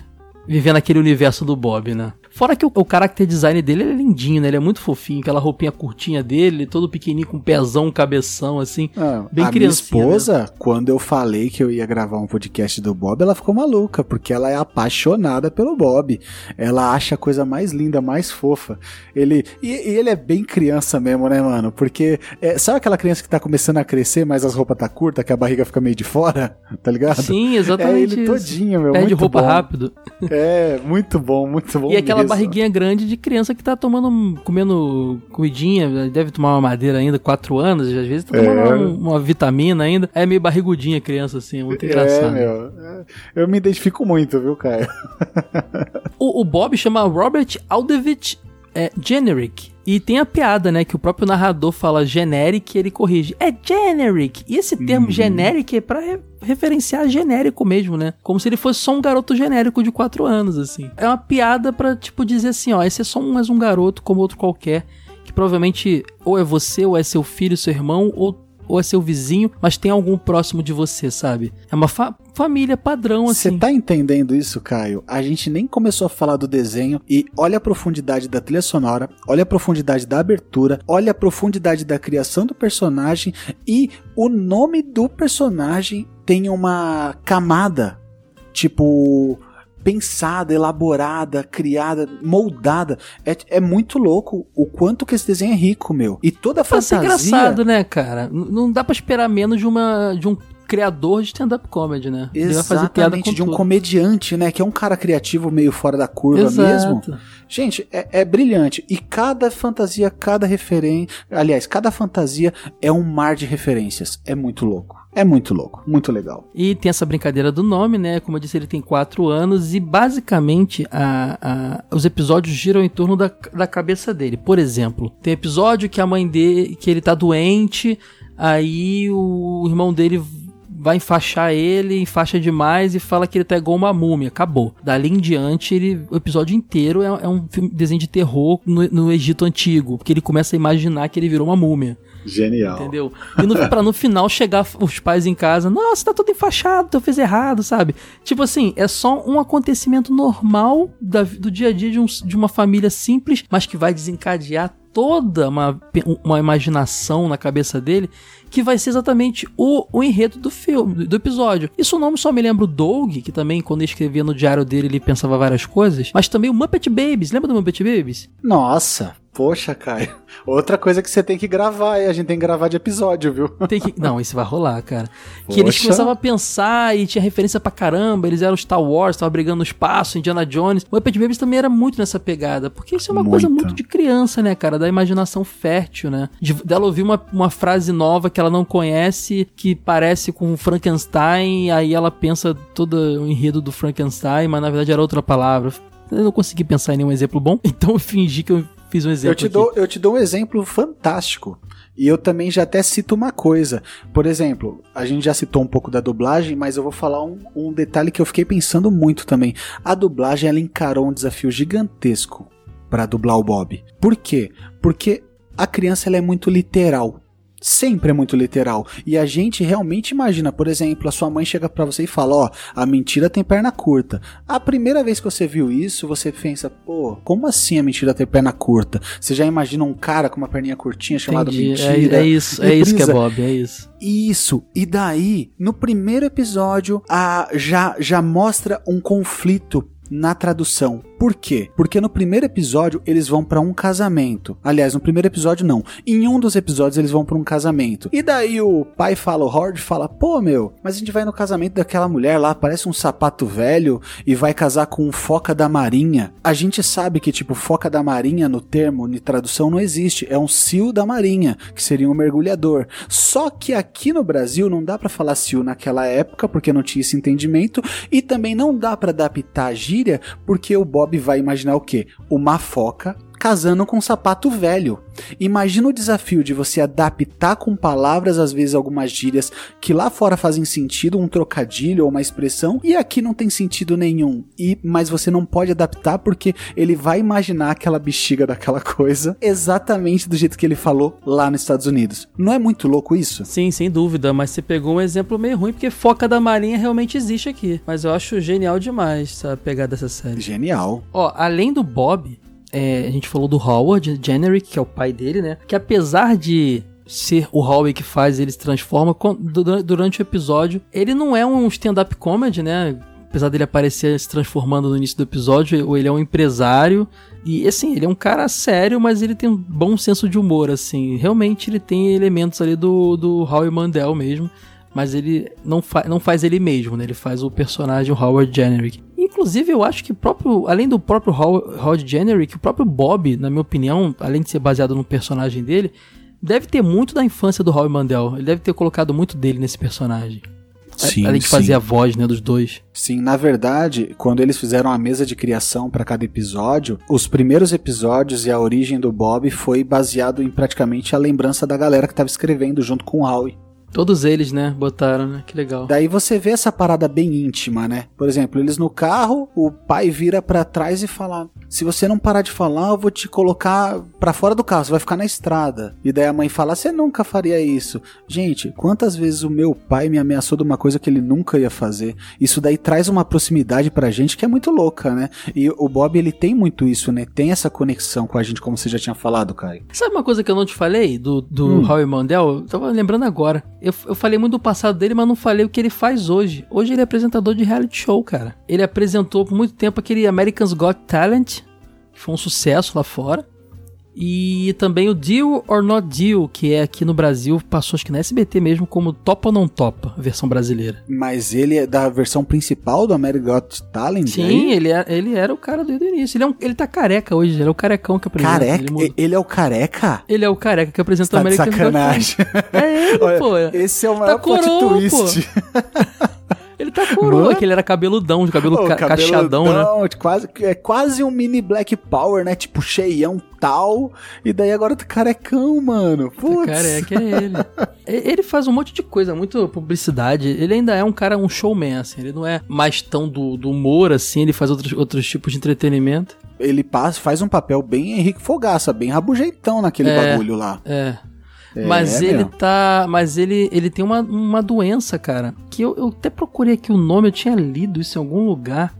Viver naquele universo do Bob, né? Fora que o, o character design dele ele é lindinho, né? Ele é muito fofinho, aquela roupinha curtinha dele, todo pequenininho, com pezão, cabeção, assim. Ah, Bem a minha criancinha, esposa, quando eu falei que eu ia gravar um podcast do Bob, ela ficou maluca, porque ela é apaixonada pelo Bob. Ela acha a coisa mais linda, mais fofa. Ele e, e ele é bem criança mesmo, né, mano? Porque é, sabe aquela criança que tá começando a crescer, mas as roupas tá curta, que a barriga fica meio de fora, tá ligado? Sim, é exatamente ele isso. todinho, meu. Perde roupa bom. rápido. É, muito bom, muito bom. E aquela mesmo. barriguinha grande de criança que tá tomando, comendo comidinha, deve tomar uma madeira ainda, 4 anos, às vezes tá tomando É. uma, uma vitamina ainda. É meio barrigudinha a criança, assim, é muito engraçado. É, meu. é, Eu me identifico muito, viu, Caio? O, o Bob chama Robert Aldovich é, Generic. E tem a piada, né? Que o próprio narrador fala generic e ele corrige. É generic. E esse termo Uhum. generic é pra re- referenciar genérico mesmo, né? Como se ele fosse só um garoto genérico de 4 anos, assim. É uma piada pra, tipo, dizer assim, ó, esse é só um, mais um garoto como outro qualquer. Que provavelmente ou é você, ou é seu filho, seu irmão, ou, ou é seu vizinho, mas tem algum próximo de você, sabe? É uma fa- família padrão, Você assim. tá entendendo isso, Caio? A gente nem começou a falar do desenho e olha a profundidade da trilha sonora, olha a profundidade da abertura, olha a profundidade da criação do personagem e o nome do personagem tem uma camada, tipo pensada, elaborada, criada, moldada. É, é muito louco o quanto que esse desenho é rico, meu. E toda a Pra ser fantasia engraçado, né, cara? Não dá pra esperar menos de uma de um criador de stand-up comedy, né? Exatamente, de um tudo. comediante, né? Que é um cara criativo meio fora da curva mesmo. Exato. Gente, é, é brilhante. E cada fantasia, cada referência. Aliás, cada fantasia é um mar de referências. É muito louco. É muito louco. Muito legal. E tem essa brincadeira do nome, né? Como eu disse, ele tem quatro anos e basicamente a, a- os episódios giram em torno da, da cabeça dele. Por exemplo, tem episódio que a mãe dele, que ele tá doente, aí o irmão dele vai enfaixar ele, enfaixa demais e fala que ele tá igual uma múmia. Acabou. Dali em diante, ele, o episódio inteiro é, é um filme, desenho de terror no, no Egito Antigo, porque ele começa a imaginar que ele virou uma múmia. Genial. Entendeu? E no, pra no final chegar os pais em casa, nossa, tá tudo enfaixado, tu fez errado, sabe? Tipo assim, é só um acontecimento normal da- do dia a dia de, um- de uma família simples, mas que vai desencadear toda uma, uma imaginação na cabeça dele que vai ser exatamente o, o enredo do filme, do episódio. Isso o nome só me lembra o Doug, que também quando ele escrevia no diário dele ele pensava várias coisas, mas também o Muppet Babies, lembra do Muppet Babies? Nossa, Poxa, Caio. Outra coisa que você tem que gravar, e a gente tem que gravar de episódio, viu? Tem que... Não, isso vai rolar, cara. Que eles Poxa. começavam a pensar e tinha referência pra caramba. Eles eram Star Wars, estavam brigando no espaço, Indiana Jones. O Muppet Babies também era muito nessa pegada. Porque isso é uma coisa Muito. muito de criança, né, cara? Da imaginação fértil, né? De, dela ouvir uma, uma frase nova que ela não conhece, que parece com Frankenstein, aí ela pensa todo o enredo do Frankenstein, mas na verdade era outra palavra. Eu não consegui pensar em nenhum exemplo bom, então eu fingi que eu fiz um exemplo Eu te, aqui. dou, eu te dou um exemplo fantástico. E eu também já até cito uma coisa. Por exemplo, a gente já citou um pouco da dublagem, mas eu vou falar um, um detalhe que eu fiquei pensando muito também. A dublagem ela encarou um desafio gigantesco para dublar o Bob. Por quê? Porque a criança ela é muito literal. Sempre é muito literal. E a gente realmente imagina, por exemplo, a sua mãe chega pra você e fala: Ó, a mentira tem perna curta. A primeira vez que você viu isso, você pensa: pô, como assim a mentira tem perna curta? Você já imagina um cara com uma perninha curtinha chamado Entendi. mentira? É, é isso, é isso que é. Bob, é isso. Isso. E daí, no primeiro episódio, a, já, já mostra um conflito na tradução. Por quê? Porque no primeiro episódio eles vão pra um casamento. Aliás, no primeiro episódio não. Em um dos episódios eles vão pra um casamento. E daí o pai fala, o Howard fala: "Pô, meu, mas a gente vai no casamento daquela mulher lá, parece um sapato velho e vai casar com um foca da marinha". A gente sabe que tipo foca da marinha no termo, em tradução não existe, é um cio da marinha, que seria um mergulhador. Só que aqui no Brasil não dá pra falar cio naquela época porque não tinha esse entendimento e também não dá pra adaptar a gíria porque o Bob vai imaginar o quê? Uma foca casando com um sapato velho. Imagina o desafio de você adaptar com palavras, às vezes algumas gírias que lá fora fazem sentido, um trocadilho ou uma expressão, e aqui não tem sentido nenhum. E mas você não pode adaptar porque ele vai imaginar aquela bexiga daquela coisa exatamente do jeito que ele falou lá nos Estados Unidos. Não é muito louco isso? Sim, sem dúvida, mas você pegou um exemplo meio ruim, porque Foca da Marinha realmente existe aqui. Mas eu acho genial demais essa pegada dessa série. Genial. Ó, além do Bob, é, a gente falou do Howard Generic, que é o pai dele, né? Que apesar de ser o Howie que faz, ele se transforma durante o episódio. Ele não é um stand-up comedy, né? Apesar dele aparecer se transformando no início do episódio, ele é um empresário. E assim, ele é um cara sério, mas ele tem um bom senso de humor, assim. Realmente ele tem elementos ali do, do Howie Mandel mesmo. Mas ele não, fa não faz ele mesmo, né? Ele faz o personagem Howard Generic. Inclusive, eu acho que o próprio, além do próprio Howard Generic, o próprio Bob, na minha opinião, além de ser baseado no personagem dele, deve ter muito da infância do Howie Mandel. Ele deve ter colocado muito dele nesse personagem. Sim, além de sim. fazer a voz, né, dos dois. Sim, na verdade, quando eles fizeram a mesa de criação para cada episódio, os primeiros episódios e a origem do Bob foi baseado em praticamente a lembrança da galera que estava escrevendo junto com o Howie. Todos eles, né, botaram, né? Que legal. Daí você vê essa parada bem íntima, né? Por exemplo, eles no carro, o pai vira pra trás e fala: "Se você não parar de falar, eu vou te colocar pra fora do carro, você vai ficar na estrada". E daí a mãe fala: "Você nunca faria isso". Gente, quantas vezes o meu pai me ameaçou de uma coisa que ele nunca ia fazer? Isso daí traz uma proximidade pra gente que é muito louca, né? E o Bob ele tem muito isso, né? Tem essa conexão com a gente, como você já tinha falado, Kai. Sabe uma coisa que eu não te falei do, do Hum. Howie Mandel? Eu tava lembrando agora. Eu, eu falei muito do passado dele, mas não falei o que ele faz hoje. Hoje ele é apresentador de reality show, cara. Ele apresentou por muito tempo aquele American's Got Talent, que foi um sucesso lá fora. E também o Deal or Not Deal, que é aqui no Brasil, passou acho que na SBT mesmo como Topa ou Não Topa, versão brasileira. Mas ele é da versão principal do American Got Talent? Sim, aí? ele, é, ele era o cara desde o início. Ele, é um, ele tá careca hoje, ele é o carecão que apresenta. Careca? Ele. Ele é o careca? Ele é o careca que apresenta Tá o de American's Got Talent. sacanagem. É ele, Olha, pô. Esse é o maior Tá coroa, twist. Ele tá coroa, Mano. que ele era cabeludão, de cabelo Ô, ca cacheadão, né? Quase, é quase um mini Black Power, né? Tipo, cheião tal. E daí agora tá carecão, mano. Putz. Careca é ele. Ele faz um monte de coisa, muito publicidade. Ele ainda é um cara, um showman, assim. Ele não é mais tão do, do humor, assim. Ele faz outros, outros tipos de entretenimento. Ele passa, faz um papel bem Henrique Fogaça, bem rabujeitão naquele É. bagulho lá. É. É, mas ele meu. tá. Mas ele, ele tem uma, uma doença, cara. Que eu, eu até procurei aqui o nome, eu tinha lido isso em algum lugar.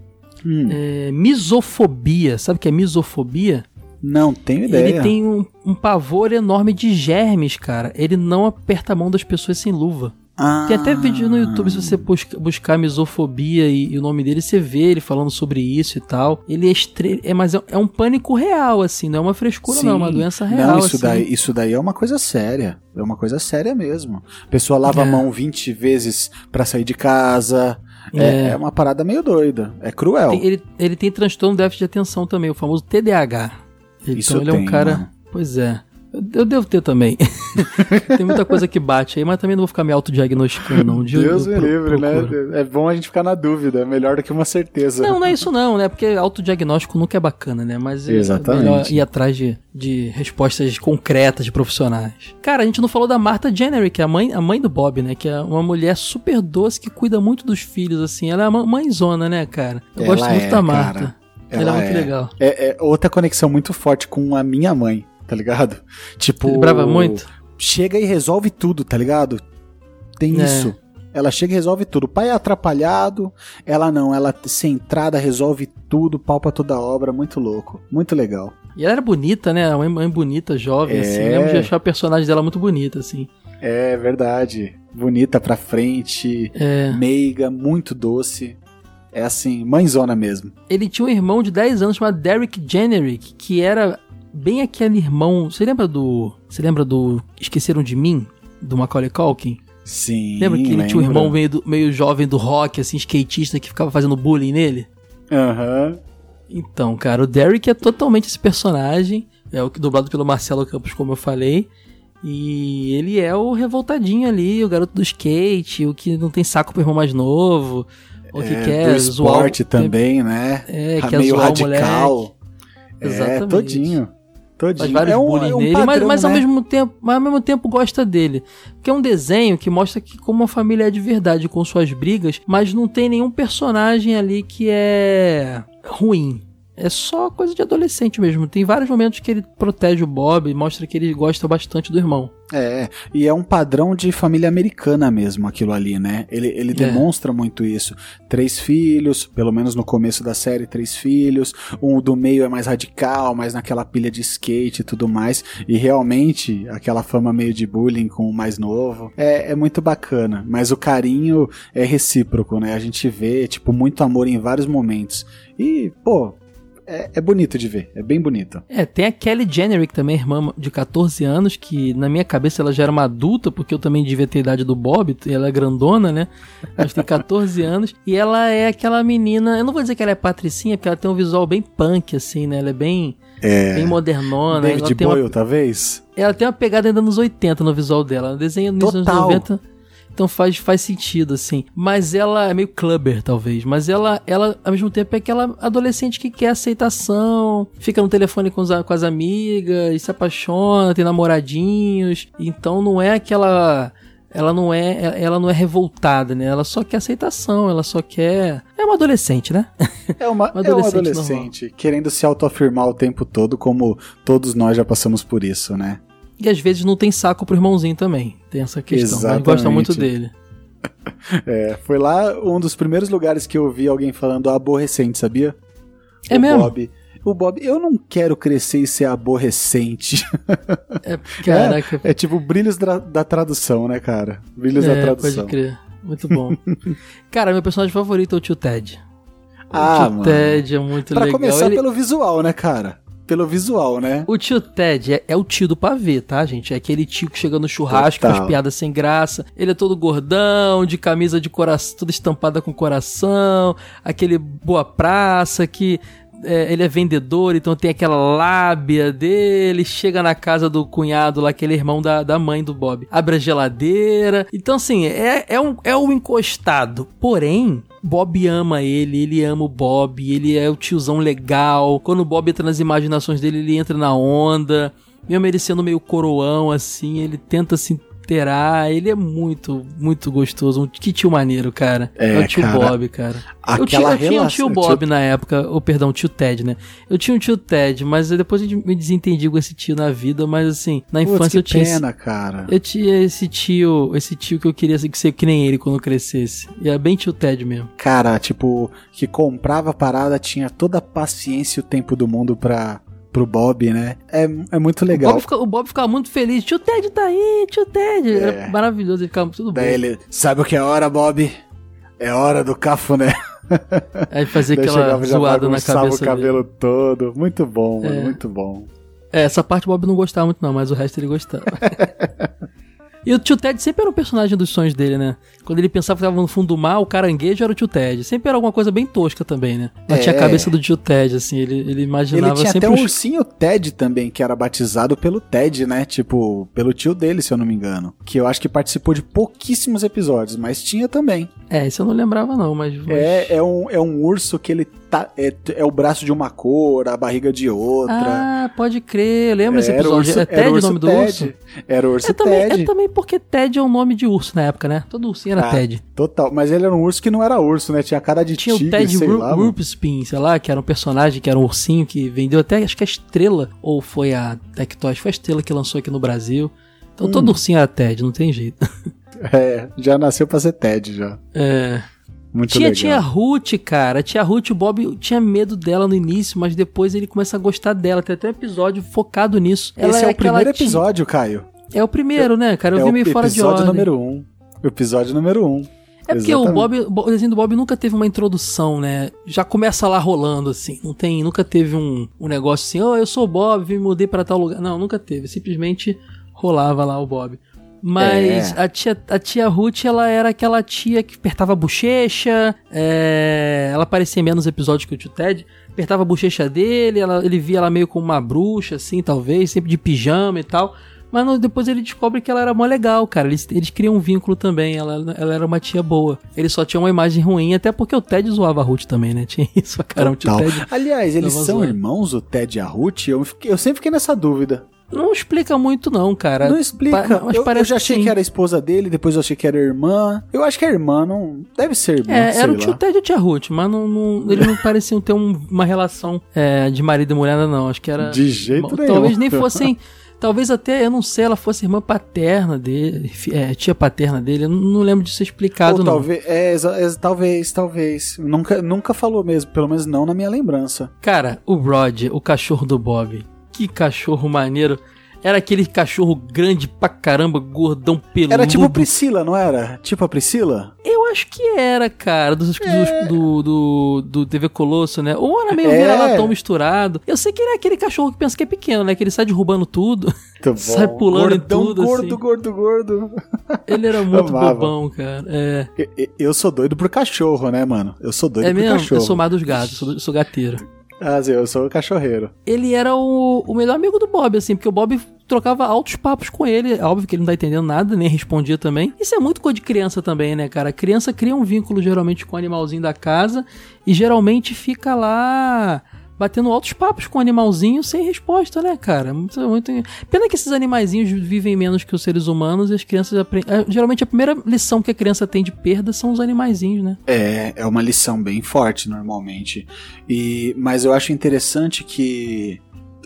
Hum, É, misofobia. Sabe o que é misofobia? não tenho ideia. Ele tem um, um pavor enorme de germes, cara. Ele não aperta a mão das pessoas sem luva. Ah, Tem até vídeo no YouTube, se você busca- buscar misofobia e, e o nome dele, você vê ele falando sobre isso e tal. Ele é estre... é Mas é, é um pânico real, assim, não é uma frescura, não, é uma Sim. doença real. Não, isso, assim. daí, isso daí é uma coisa séria. É uma coisa séria mesmo. A pessoa lava a É. mão 20 vezes pra sair de casa. É, É. é uma parada meio doida. É cruel. Tem- ele, ele tem transtorno de déficit de atenção também, o famoso TDAH. Isso então ele é um tem, cara. mano. Pois é. Eu, devo ter também. tem muita coisa que bate aí, mas também não vou ficar me autodiagnosticando, não. Eu- Deus eu me livre, procuro. né? É bom a gente ficar na dúvida. É melhor do que uma certeza. Não, não é isso não, né? Porque autodiagnóstico nunca é bacana, né? Mas é Exatamente. melhor ir atrás de, de respostas concretas de profissionais. Cara, a gente não falou da Martha Jenner, que é a mãe, a mãe do Bob, né? Que é uma mulher super doce que cuida muito dos filhos, assim. Ela é uma mãezona, né, cara? Eu Ela gosto muito é, da Martha. cara. Ela, é muito legal. É, é outra conexão muito forte com a minha mãe, tá ligado? Tipo. Ele brava muito? Chega e resolve tudo, tá ligado? Tem É. isso. Ela chega e resolve tudo. O pai é atrapalhado, ela não, ela centrada, resolve tudo, palpa toda a obra, muito louco. Muito legal. E ela era bonita, né? Uma mãe bonita, jovem, É. assim. Eu lembro de achar a personagem dela muito bonita, assim. É verdade. Bonita pra frente, É. meiga, muito doce. É assim, mãezona mesmo. Ele tinha um irmão de 10 anos chamado Derek Jenerick, que era bem aquele irmão. Você lembra do. Você lembra do Esqueceram de Mim? Do Macaulay Culkin? Sim. lembra que ele tinha um lembro. irmão meio, do- meio jovem do rock, assim, skatista, que ficava fazendo bullying nele? Aham. Então, cara, o Derek é totalmente esse personagem. É o que dublado pelo Marcelo Campos, como eu falei. E ele é o revoltadinho ali, o garoto do skate, o que não tem saco pro irmão mais novo, o que É, quer do zoar. o- esporte também, né? É, quer meio radical. moleque. É, Exatamente. todinho. Todinho. Faz vários é um, bullying é um nele, mas, padrão, mas ao né? mesmo tempo, mas ao mesmo tempo gosta dele. Porque é um desenho que mostra que como uma família é de verdade com suas brigas, mas não tem nenhum personagem ali que é ruim. É só coisa de adolescente mesmo. Tem vários momentos que ele protege o Bob e mostra que ele gosta bastante do irmão. É, e é um padrão de família americana mesmo aquilo ali, né? Ele, ele É. demonstra muito isso. Três filhos, pelo menos no começo da série, três filhos. Um do meio é mais radical, mais naquela pilha de skate e tudo mais. E realmente, aquela fama meio de bullying com o mais novo. É, é muito bacana. Mas o carinho é recíproco, né? A gente vê, tipo, muito amor em vários momentos. E, pô, é, é bonito de ver. É bem bonito. É, tem a Kelly Jenner, que também é irmã de 14 anos, que na minha cabeça ela já era uma adulta, porque eu também devia ter a idade do Bob, ela é grandona, né? Mas tem 14 anos. E ela é aquela menina, eu não vou dizer que ela é patricinha, porque ela tem um visual bem punk, assim, né? Ela é bem, É. bem modernona. David ela tem uma Boyle, talvez? ela tem uma pegada ainda nos 80 no visual dela. Ela desenha nos anos Total. 90. Então faz, faz sentido, assim. Mas ela é meio clubber, talvez. Mas ela, ela, ao mesmo tempo, é aquela adolescente que quer aceitação, fica no telefone com, os com as amigas, se apaixona, tem namoradinhos. Então não é aquela. Ela não é, ela não é revoltada, né? Ela só quer aceitação, ela só quer. É uma adolescente, né? É uma, Uma é um adolescente adolescente querendo se autoafirmar o tempo todo, como todos nós já passamos por isso, né? E às vezes não tem saco pro irmãozinho também. Tem essa questão. Mas Exatamente. gosta muito dele. É, foi lá um dos primeiros lugares que eu vi alguém falando aborrecente, sabia? É o mesmo? Bob. O Bob, eu não quero crescer e ser aborrecente. É, caraca. É tipo brilhos da, da tradução, né, cara? Brilhos da É, tradução. pode crer. Muito bom. Cara, meu personagem favorito é o tio Ted. O Ah, tio mano. Ted é muito Pra legal. começar Ele- pelo visual, né, cara? Pelo visual, né? O tio Ted é, é o tio do pavê, tá, gente? É aquele tio que chega no churrasco com Total. as piadas sem graça. Ele é todo gordão, de camisa de coração, toda estampada com coração. Aquele boa praça que é, ele é vendedor, então tem aquela lábia dele. Chega na casa do cunhado lá, aquele irmão da, da mãe do Bob. Abre a geladeira. Então, assim, é, é, um, é um encostado. Porém, Bob ama ele, ele ama o Bob, ele é o tiozão legal. Quando o Bob entra nas imaginações dele, ele entra na onda. Mesmo ele sendo meio coroão, assim, ele tenta se inteirar. Ele é muito, muito gostoso. Um, que tio maneiro, cara. É, o tio cara, Bob, cara. Eu, tinha, eu tinha um tio Bob tio- na época, ou perdão, tio Ted, né? Eu tinha um tio Ted, mas depois eu me desentendi com esse tio na vida, mas assim, na Putz, infância que eu tinha. esse- pena, cara. eu tinha esse tio, esse tio que eu queria ser, ser que nem ele quando eu crescesse. E era bem tio Ted mesmo. Cara, tipo, que comprava a parada, tinha toda a paciência e o tempo do mundo pra, pro Bob, né? É, é muito O legal. Bob, fica- o Bob ficava muito feliz. Tio Ted tá aí, tio Ted. É. Era maravilhoso, ele ficava tudo bom. Daí ele, sabe o que é hora, Bob? É hora do cafuné. Aí fazia Daí aquela zoada na cabeça o cabelo todo. Muito bom, mano, É. muito bom. É, essa parte o Bob não gostava muito não, mas o resto ele gostava. E o tio Ted sempre era um personagem dos sonhos dele, né? Quando ele pensava que tava no fundo do mar, o caranguejo era o tio Ted. Sempre era alguma coisa bem tosca também, né? Mas É. tinha a cabeça do tio Ted, assim, ele, ele imaginava Ele tinha sempre até um ursinho Ted também, que era batizado pelo Ted, né? Tipo, pelo tio dele, se eu não me engano. Que eu acho que participou de pouquíssimos episódios, mas tinha também. É, isso eu não lembrava não, mas... mas- É, é, um, é um urso que ele tá. É, é o braço de uma cor, a barriga de outra. Ah, pode crer, lembra esse o episódio? urso- é Ted o nome do Ted. urso? Era o urso É também, Ted. é também porque Ted é um nome de urso na época, né? Todo ursinho era Ah, Ted. Total. Mas ele era um urso que não era urso, né? Tinha cara de Tinha tigre, o Ted sei Ru- lá. sei lá, que era um personagem que era um ursinho que vendeu até, acho que a Estrela, ou foi a Tectoys, foi a Estrela que lançou aqui no Brasil. Então Hum. todo ursinho era Ted, não tem jeito. É, já nasceu pra ser Ted já. É. Muito Tinha a legal. tia Ruth, cara. A tia Ruth, o Bob tinha medo dela no início, mas depois ele começa a gostar dela. Tem até um episódio focado nisso. Ela Esse é, o aquela primeiro tia- episódio, Caio. É o primeiro, né, cara? Eu é vi o meio fora de episódio ordem. número um. O episódio número um. É porque o. Bob, o desenho do Bob nunca teve uma introdução, né? Já começa lá rolando, assim. Não tem, nunca teve um, um negócio assim, oh, eu sou o Bob, me mudei pra tal lugar. Não, nunca teve. Simplesmente rolava lá o Bob. Mas É. a, tia, a tia Ruth, ela era aquela tia que apertava a bochecha, é, ela aparecia menos episódios que o tio Ted, apertava a bochecha dele, ela- ele via ela meio como uma bruxa, assim, talvez, sempre de pijama e tal. Mas depois ele descobre que ela era mó legal, cara. Eles, eles criam um vínculo também. Ela, ela era uma tia boa. Ele só tinha uma imagem ruim, até porque o Ted zoava a Ruth também, né? Tinha isso caramba. Ted Aliás, eles são irmãos, o Ted e a Ruth? Eu, fiquei- eu sempre fiquei nessa dúvida. Não explica muito, não, cara. Não explica. Pa- mas eu, eu parece já achei sim. que era a esposa dele, depois eu achei que era irmã. Eu acho que a irmã não. Deve ser irmã. É, era o tio Ted e a tia Ruth, mas não, não- eles não pareciam ter um- uma relação é, de marido e mulher, não. Acho que era. De jeito Bom, nenhum. Talvez nem fossem. Talvez até, eu não sei, ela fosse irmã paterna dele, é, tia paterna dele. Eu não, lembro disso ser explicado, Ou não. talvez, é, ex- talvez, talvez. Nunca, nunca falou mesmo, pelo menos não na minha lembrança. Cara, o Rod, o cachorro do Bob. Que cachorro maneiro. Era aquele cachorro grande pra caramba, gordão peludo. Era tipo Priscila, não era? Tipo a Priscila? Eu acho que era, cara, dos, dos- do, do, do TV Colosso, né? Ou era meio É. vira-latão misturado. Eu sei que ele é aquele cachorro que pensa que é pequeno, né? Que ele sai derrubando tudo. Muito Sai pulando em Gordão, tudo, gordo, assim. gordo, gordo. Ele era muito Amava. bobão, cara. É, Eu, eu- sou doido por cachorro, né, mano? Eu sou doido é por mesmo? cachorro. Eu sou mais dos gatos, sou, sou gateiro. Ah, sim, eu sou cachorreiro. ele era o, o melhor amigo do Bob, assim, porque o Bob trocava altos papos com ele. É óbvio que ele não tá entendendo nada, nem respondia também. Isso é muito coisa de criança também, né, cara? Criança cria um vínculo geralmente com o animalzinho da casa e geralmente fica lá batendo altos papos com o animalzinho sem resposta, né, cara? Muito, muito... Pena que esses animaizinhos vivem menos que os seres humanos e as crianças aprendem. é, Geralmente a primeira lição que a criança tem de perda são os animaizinhos, né? É, é uma lição bem forte normalmente. E, mas eu acho interessante que.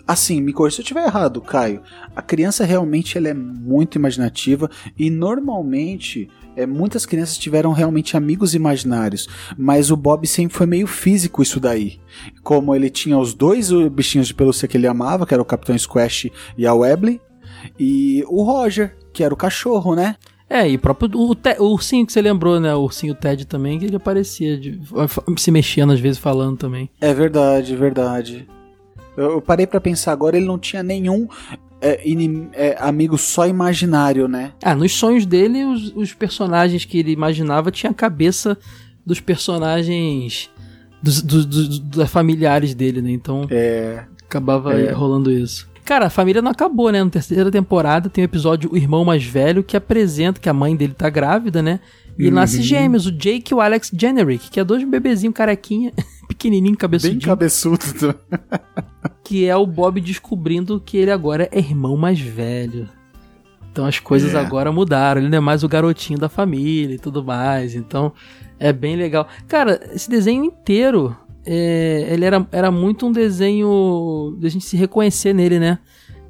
Assim, me corrija se eu estiver errado, Caio. A criança realmente ela é muito imaginativa e normalmente é, muitas crianças tiveram realmente amigos imaginários, mas o Bob sempre foi meio físico isso daí. Como ele tinha os dois bichinhos de pelúcia que ele amava, que era o Capitão Squash e a Webley, e o Roger, que era o cachorro, né? É, e próprio o, Te- o ursinho que você lembrou, né? O ursinho Ted também, que ele aparecia, de- se mexendo às vezes falando também. É verdade, verdade. Eu, eu parei pra pensar agora, ele não tinha nenhum é, inim- é, amigo só imaginário, né? Ah, nos sonhos dele, os, os personagens que ele imaginava tinha a cabeça dos personagens dos, dos, dos- dos familiares dele, né? Então É. acabava É. rolando isso. Cara, a família não acabou, né? Na terceira temporada tem o episódio O Irmão Mais Velho que apresenta que a mãe dele tá grávida, né? E Uhum. nasce gêmeos, o Jake e o Alex Generick, que é dois bebezinhos carequinha, pequenininho, Bem cabeçudinho. cabeçudo. que é o Bob descobrindo que ele agora é irmão mais velho. Então as coisas É. agora mudaram, ele não é mais o garotinho da família e tudo mais. Então é bem legal. Cara, esse desenho inteiro, é, ele era, era muito um desenho de a gente se reconhecer nele, né?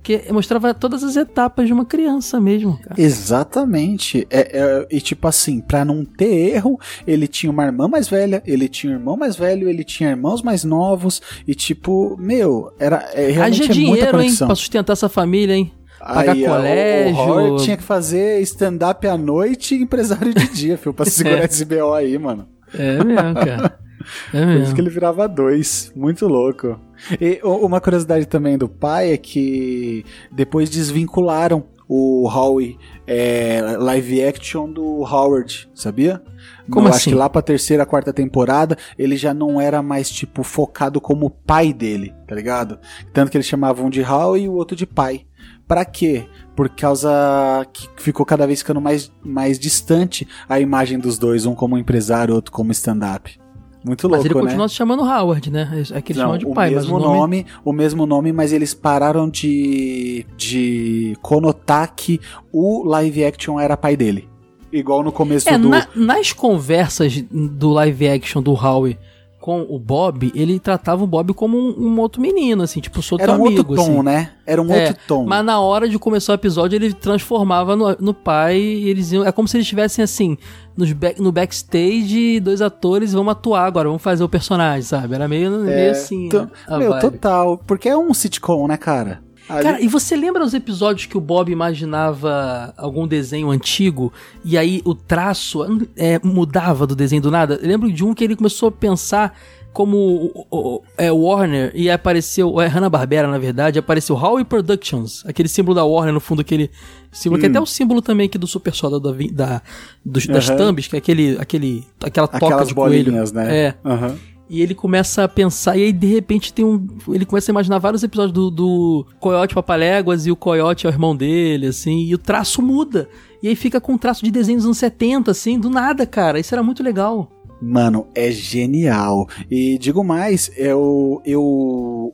Porque mostrava todas as etapas de uma criança mesmo, cara. Exatamente. É, é- e tipo assim, pra não ter erro, ele tinha uma irmã mais velha, ele tinha um irmão mais velho, ele tinha irmãos mais novos. E tipo, meu, era é, realmente Haja é muita dinheiro, hein, conexão. pra sustentar essa família, hein? Pagar Aí, colégio. O, o Howard tinha que fazer stand-up à noite e empresário de dia, filho, pra segurar É. esse BO aí, mano. É mesmo, cara. É Por isso mesmo. que ele virava dois. Muito louco. E uma curiosidade também do pai é que depois desvincularam o Howie é, live action do Howard, sabia? Como Eu assim? Acho que lá pra terceira, quarta temporada, ele já não era mais, tipo, focado como pai dele, tá ligado? Tanto que eles chamavam um de Howie e o outro de pai. Pra quê? Por causa que ficou cada vez ficando mais, mais distante a imagem dos dois, um como empresário, outro como stand-up. Muito Mas louco, ele né? continua se chamando Howard, né? É que eles Não, chamam de o pai, mas mesmo o nome... nome, o mesmo nome, mas eles pararam de de conotar que o live action era pai dele. Igual no começo É, do na- nas conversas do live action do Howie com o Bob, ele tratava o Bob como um, um outro menino, assim, tipo, sou teu era um amigo, outro tom, assim. né? Era um É, outro tom. Mas na hora de começar o episódio, ele transformava no, no pai e eles iam. É como se eles estivessem assim, nos back- no backstage, dois atores, vamos atuar agora, vamos fazer o personagem, sabe? Era meio, meio assim. né, meu, vibe. total, porque é um sitcom, né, cara? Ali- Cara, e você lembra os episódios que o Bob imaginava algum desenho antigo e aí o traço é, mudava do desenho do nada? Eu lembro de um que ele começou a pensar como o, o- é, Warner e apareceu, é Hanna-Barbera na verdade, apareceu Howie Productions, aquele símbolo da Warner no fundo, aquele símbolo que é até o símbolo também aqui do Super Soda da, da, dos- das Hum. Aham. thumbs, que é aquele, aquele, aquela toca aquelas de coelho. bolinhas, né? É. Aham. E ele começa a pensar, e aí de repente tem um. Ele começa a imaginar vários episódios do, do Coyote Papaléguas e o Coyote é o irmão dele, assim, e o traço muda. E aí fica com um traço de desenho dos anos 70, assim, do nada, cara. Isso era muito legal. Mano, é genial. E digo mais, eu, eu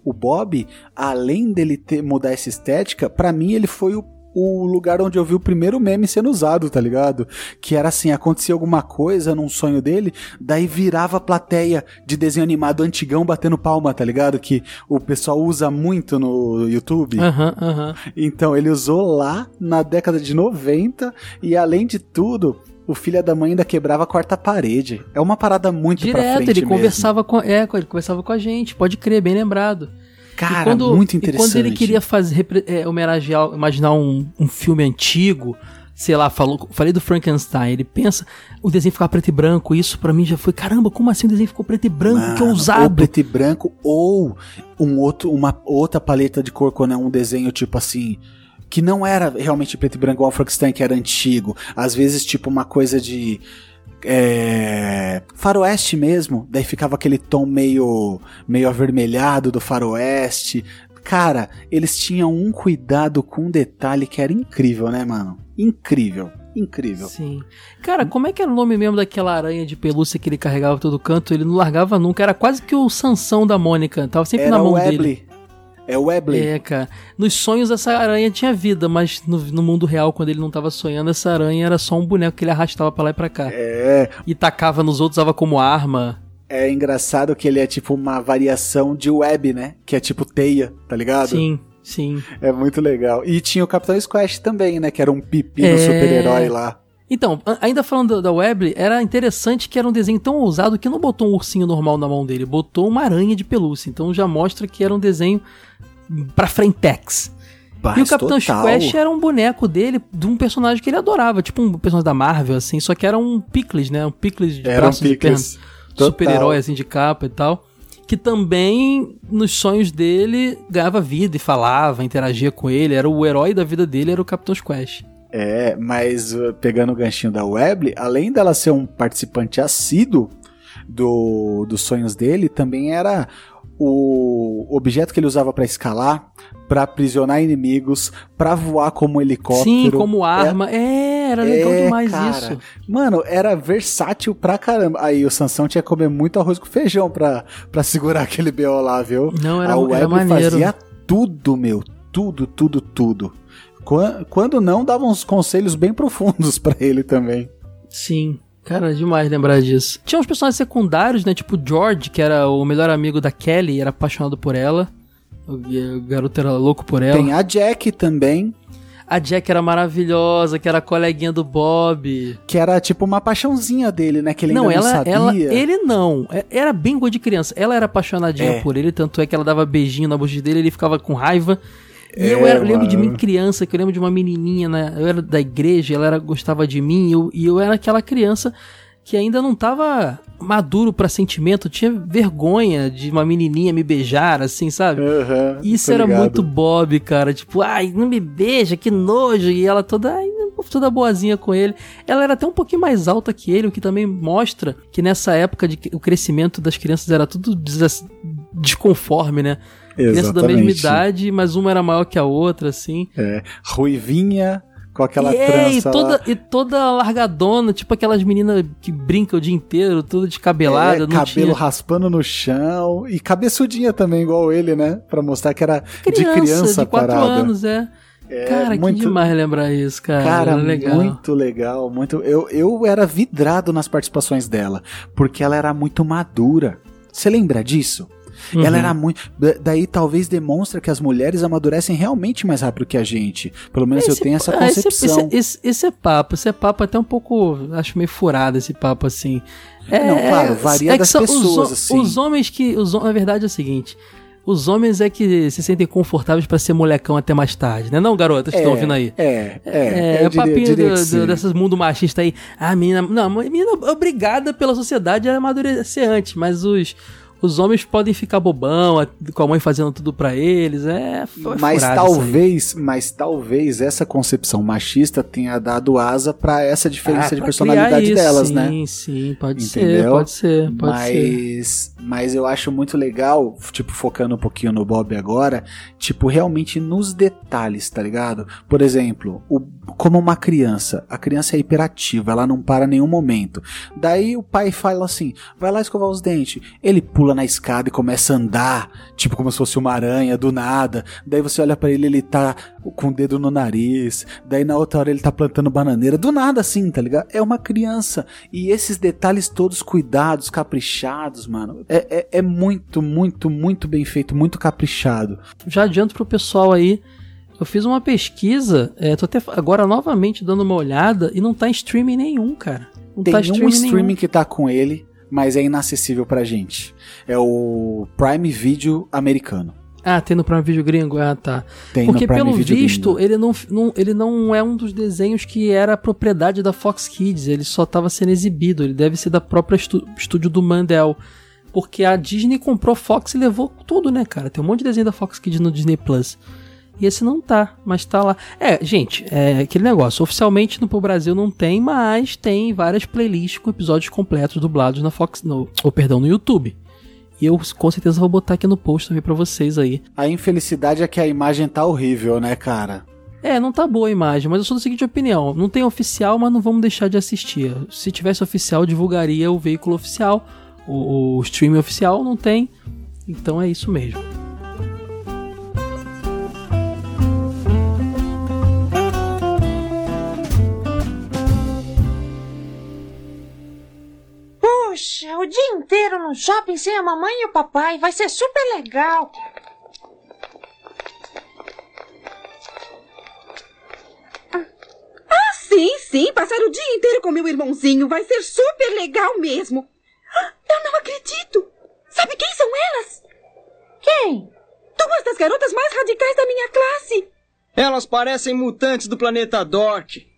o Bob, além dele ter mudar essa estética, pra mim ele foi o, o lugar onde eu vi o primeiro meme sendo usado, tá ligado? Que era assim, acontecia alguma coisa num sonho dele, daí virava a plateia de desenho animado antigão batendo palma, tá ligado? Que o pessoal usa muito no YouTube. Aham, aham. Então, ele usou lá na década de 90 e além de tudo, o filho da mãe ainda quebrava a quarta parede. É uma parada muito pra Direto, frente ele mesmo. conversava com. É, ele conversava com a gente, pode crer, bem lembrado. Cara, quando, muito interessante. quando ele queria fazer, é, homenagear, imaginar um, um filme antigo, sei lá, falou, falei do Frankenstein, ele pensa, o desenho ficava preto e branco, isso pra mim já foi, caramba, como assim o desenho ficou preto e branco, que Mano, Ou ousado. preto e branco, ou um outro, uma outra paleta de cor quando é um desenho tipo assim. Que não era realmente preto e branco igual o Frankenstein, que era antigo. Às vezes, tipo, uma coisa de. É, faroeste mesmo, daí ficava aquele tom meio meio avermelhado do faroeste. Cara, eles tinham um cuidado com um detalhe que era incrível, né, mano? Incrível, incrível. Sim. Cara, como é que era o nome mesmo daquela aranha de pelúcia que ele carregava todo canto? Ele não largava nunca, era quase que o Sansão da Mônica, tava sempre Era na o mão dele. É o Webley. É, cara. Nos sonhos essa aranha tinha vida, mas no, no mundo real, quando ele não tava sonhando, essa aranha era só um boneco que ele arrastava pra lá e pra cá. É, E tacava nos outros, usava como arma. é engraçado que ele é tipo uma variação de web, né? Que é tipo teia, tá ligado? Sim, sim. É muito legal. E tinha o Capitão Squash também, né? Que era um pepino É. super-herói lá. Então, ainda falando da- da Webley, era interessante que era um desenho tão ousado que não botou um ursinho normal na mão dele, botou uma aranha de pelúcia. Então já mostra que era um desenho pra frentex. Mas e o Capitão total. Squash era um boneco dele, de um personagem que ele adorava, tipo um personagem da Marvel, assim, só que era um Pickles, né? Um Pickles de Era um braços e Pickles. super-herói, assim, de capa e tal. Que também, nos sonhos dele, ganhava vida e falava, interagia com ele. Era o herói da vida dele, era o Capitão Squash. É, mas uh, pegando o ganchinho da Webley, além dela ser um participante assíduo do, dos sonhos dele, também era o objeto que ele usava pra escalar, pra aprisionar inimigos, pra voar como helicóptero. Sim, como arma. É, era legal É, demais cara. isso. Mano, era versátil pra caramba. Aí o Sansão tinha que comer muito arroz com feijão pra, pra segurar aquele BO lá, viu? Não, era, a era Webley maneiro. fazia tudo, meu. Tudo, tudo, tudo. Quan- Quando não, dava uns conselhos bem profundos pra ele também. Sim. Cara, é demais lembrar disso. Tinha uns personagens secundários, né? Tipo o George, que era o melhor amigo da Kelly e era apaixonado por ela. O, garoto era louco por ela. Tem a Jack também, A Jack era maravilhosa, que era a coleguinha do Bob. que era tipo uma paixãozinha dele, né? Que ele não, ela, não sabia. ela, ele não. É- Era bem coisa de criança. Ela era apaixonadinha É. por ele, tanto é que ela dava beijinho na bochecha dele, ele ficava com raiva. E É, eu, era, eu lembro de mim criança, que eu lembro de uma menininha, né? Eu era da igreja, ela era, gostava de mim, e eu, e eu era aquela criança que ainda não tava maduro pra sentimento, tinha vergonha de uma menininha me beijar, assim, sabe? Aham, Isso era ligado. muito Bob, cara. Tipo, ai, não me beija, que nojo. E ela toda, ai, toda boazinha com ele. Ela era até um pouquinho mais alta que ele, o que também mostra que nessa época de, o crescimento das crianças era tudo des- desconforme, né? Criança da mesma idade, mas uma era maior que a outra, assim. É, ruivinha, com aquela e, é, trança e toda, lá. e toda largadona, tipo aquelas meninas que brincam o dia inteiro, toda descabelada. É, cabelo tinha... raspando no chão e cabeçudinha também, igual ele, né? Pra mostrar que era criança, de criança de 4 parada. anos, é. cara, muito- que demais lembrar isso, cara. Cara, Era legal. muito legal, muito. Eu, eu era vidrado nas participações dela, porque ela era muito madura. Você lembra disso? Uhum. Ela era muito. da- Daí talvez demonstra que as mulheres amadurecem realmente mais rápido que a gente. Pelo menos eu Esse tenho essa esse- concepção. Esse, esse- esse é papo, esse é papo até um pouco, acho meio furado esse papo assim. É, Não, claro, varia que das os pessoas, ho- assim. Os homens que, os, hom- a verdade é o seguinte, os homens é que se sentem confortáveis pra ser molecão até mais tarde, né? Não, garotas que estão ouvindo aí. É, é. É, eu o diria- papinho do, do- mundo machista aí. Ah, menina. Não, menina obrigada pela sociedade a amadurecer antes, mas os. Os homens podem ficar bobão, a- com a mãe fazendo tudo pra eles. É, Mas talvez, mas talvez essa concepção machista tenha dado asa pra essa diferença Ah, de personalidade isso, delas, sim, né? Sim, sim, pode ser, Entendeu? pode ser, pode ser. mas, mas eu acho muito legal, tipo, focando um pouquinho no Bob agora, tipo, realmente nos detalhes, tá ligado? Por exemplo, o, como uma criança, a criança é hiperativa, ela não para em nenhum momento. Daí o pai fala assim: vai lá escovar os dentes. Ele pula na escada e começa a andar, tipo, como se fosse uma aranha, do nada. Daí você olha pra ele, ele tá com o dedo no nariz. Daí na outra hora ele tá plantando bananeira. Do nada assim, tá ligado? É uma criança. E esses detalhes todos cuidados, caprichados, mano. É, é, é muito, muito, muito bem feito, muito caprichado. Já adianto pro pessoal aí. Eu fiz uma pesquisa, é, tô até agora novamente dando uma olhada e não tá em streaming nenhum, cara. Não Tem tá um streaming streaming nenhum. que tá com ele, mas é inacessível pra gente. É o Prime Video americano. Ah, tem no Prime Video gringo? Ah, tá. Tem Porque no Prime pelo Video visto, gringo. ele não, não- ele não é um dos desenhos que era propriedade da Fox Kids, ele só estava sendo exibido, ele deve ser da própria estu- estúdio do Mandel. Porque a Disney comprou Fox e levou tudo, né, cara? Tem um monte de desenho da Fox Kids no Disney Plus. E esse não tá, mas tá lá. É, gente, é aquele negócio. Oficialmente no pro Brasil não tem, mas tem várias playlists com episódios completos dublados na Fox, no, ou perdão, no YouTube. E eu com certeza vou botar aqui no post também pra vocês aí. A infelicidade é que a imagem tá horrível, né, cara? É, não tá boa a imagem, mas eu sou da seguinte opinião: não tem oficial, mas não vamos deixar de assistir. Se tivesse oficial, divulgaria o veículo oficial, o, o streaming oficial, não tem. Então é isso mesmo. Dia inteiro no shopping sem a mamãe e o papai. Vai ser super legal. Ah, sim, sim. Passar o dia inteiro com meu irmãozinho vai ser super legal mesmo. Ah, Eu não acredito. Sabe quem são elas? Quem? Duas das garotas mais radicais da minha classe. Elas parecem mutantes do planeta Dork.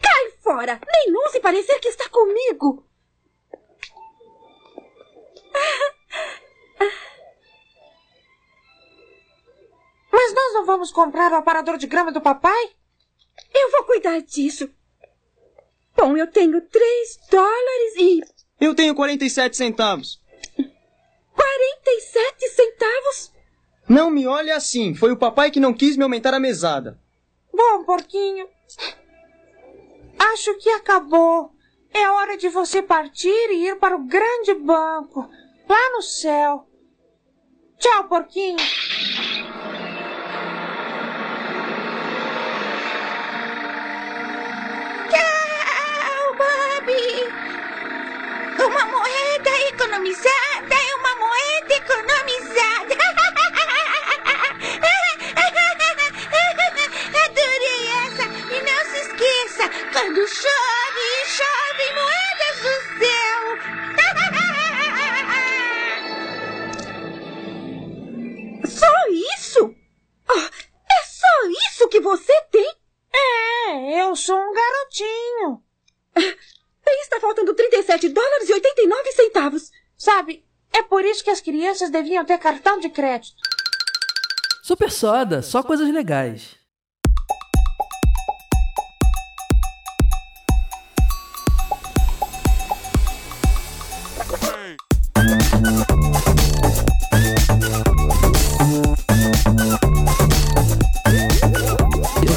Cai fora. Nenhum se parecer que está comigo. Mas nós não vamos comprar o aparador de grama do papai? Eu vou cuidar disso. Bom, eu tenho três dólares e Eu tenho 47 centavos. 47 centavos. Não me olhe assim. Foi o papai que não quis me aumentar a mesada. Bom, porquinho. Acho que acabou. É hora de você partir e ir para o grande banco, lá no céu. Tchau, porquinho. Tchau, Bobby. Uma moeda economizada é uma moeda economizada. Adorei essa. E não se esqueça, quando chora. que você tem? É, eu sou um garotinho. Bem, está faltando 37 dólares e 89 centavos. Sabe, é por isso que as crianças deviam ter cartão de crédito. Super Soda, só coisas legais.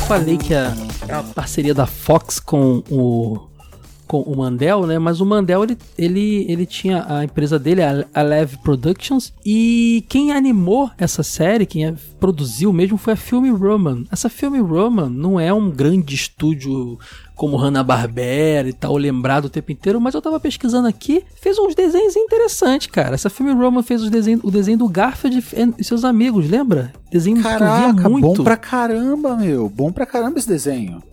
Falei que a, a parceria da Fox com o com o Mandel, né? Mas o Mandel ele, ele, ele tinha a empresa dele, a, a Lev Productions, e quem animou essa série, quem produziu mesmo foi a Film Roman. Essa Film Roman não é um grande estúdio como Hanna-Barbera e tal, lembrado o tempo inteiro, mas eu tava pesquisando aqui, fez uns desenhos interessantes, cara. Essa Film Roman fez os desenhos, o desenho do Garfield e seus amigos, lembra? Desenho Caraca, que eu via muito. bom pra caramba, meu. Bom pra caramba esse desenho.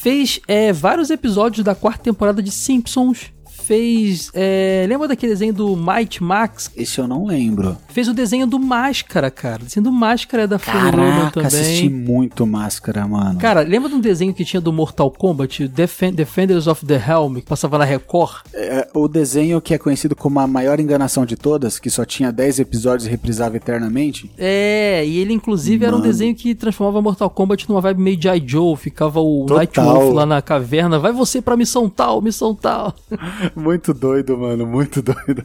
Fez é, vários episódios da quarta temporada de Simpsons. Fez. É, lembra daquele desenho do Might Max? Esse eu não lembro. Fez o desenho do Máscara, cara. O desenho do Máscara é da Caraca, também. assisti muito Máscara, mano. Cara, lembra de um desenho que tinha do Mortal Kombat, Defen- Defenders of the Helm, que passava na Record? É, o desenho que é conhecido como a maior enganação de todas, que só tinha 10 episódios e reprisava eternamente. É, e ele inclusive era um Mano. desenho que transformava Mortal Kombat numa vibe meio G.I. Joe, ficava o Total. Nightwolf lá na caverna, vai você pra missão tal, missão tal. Muito doido, mano, muito doido.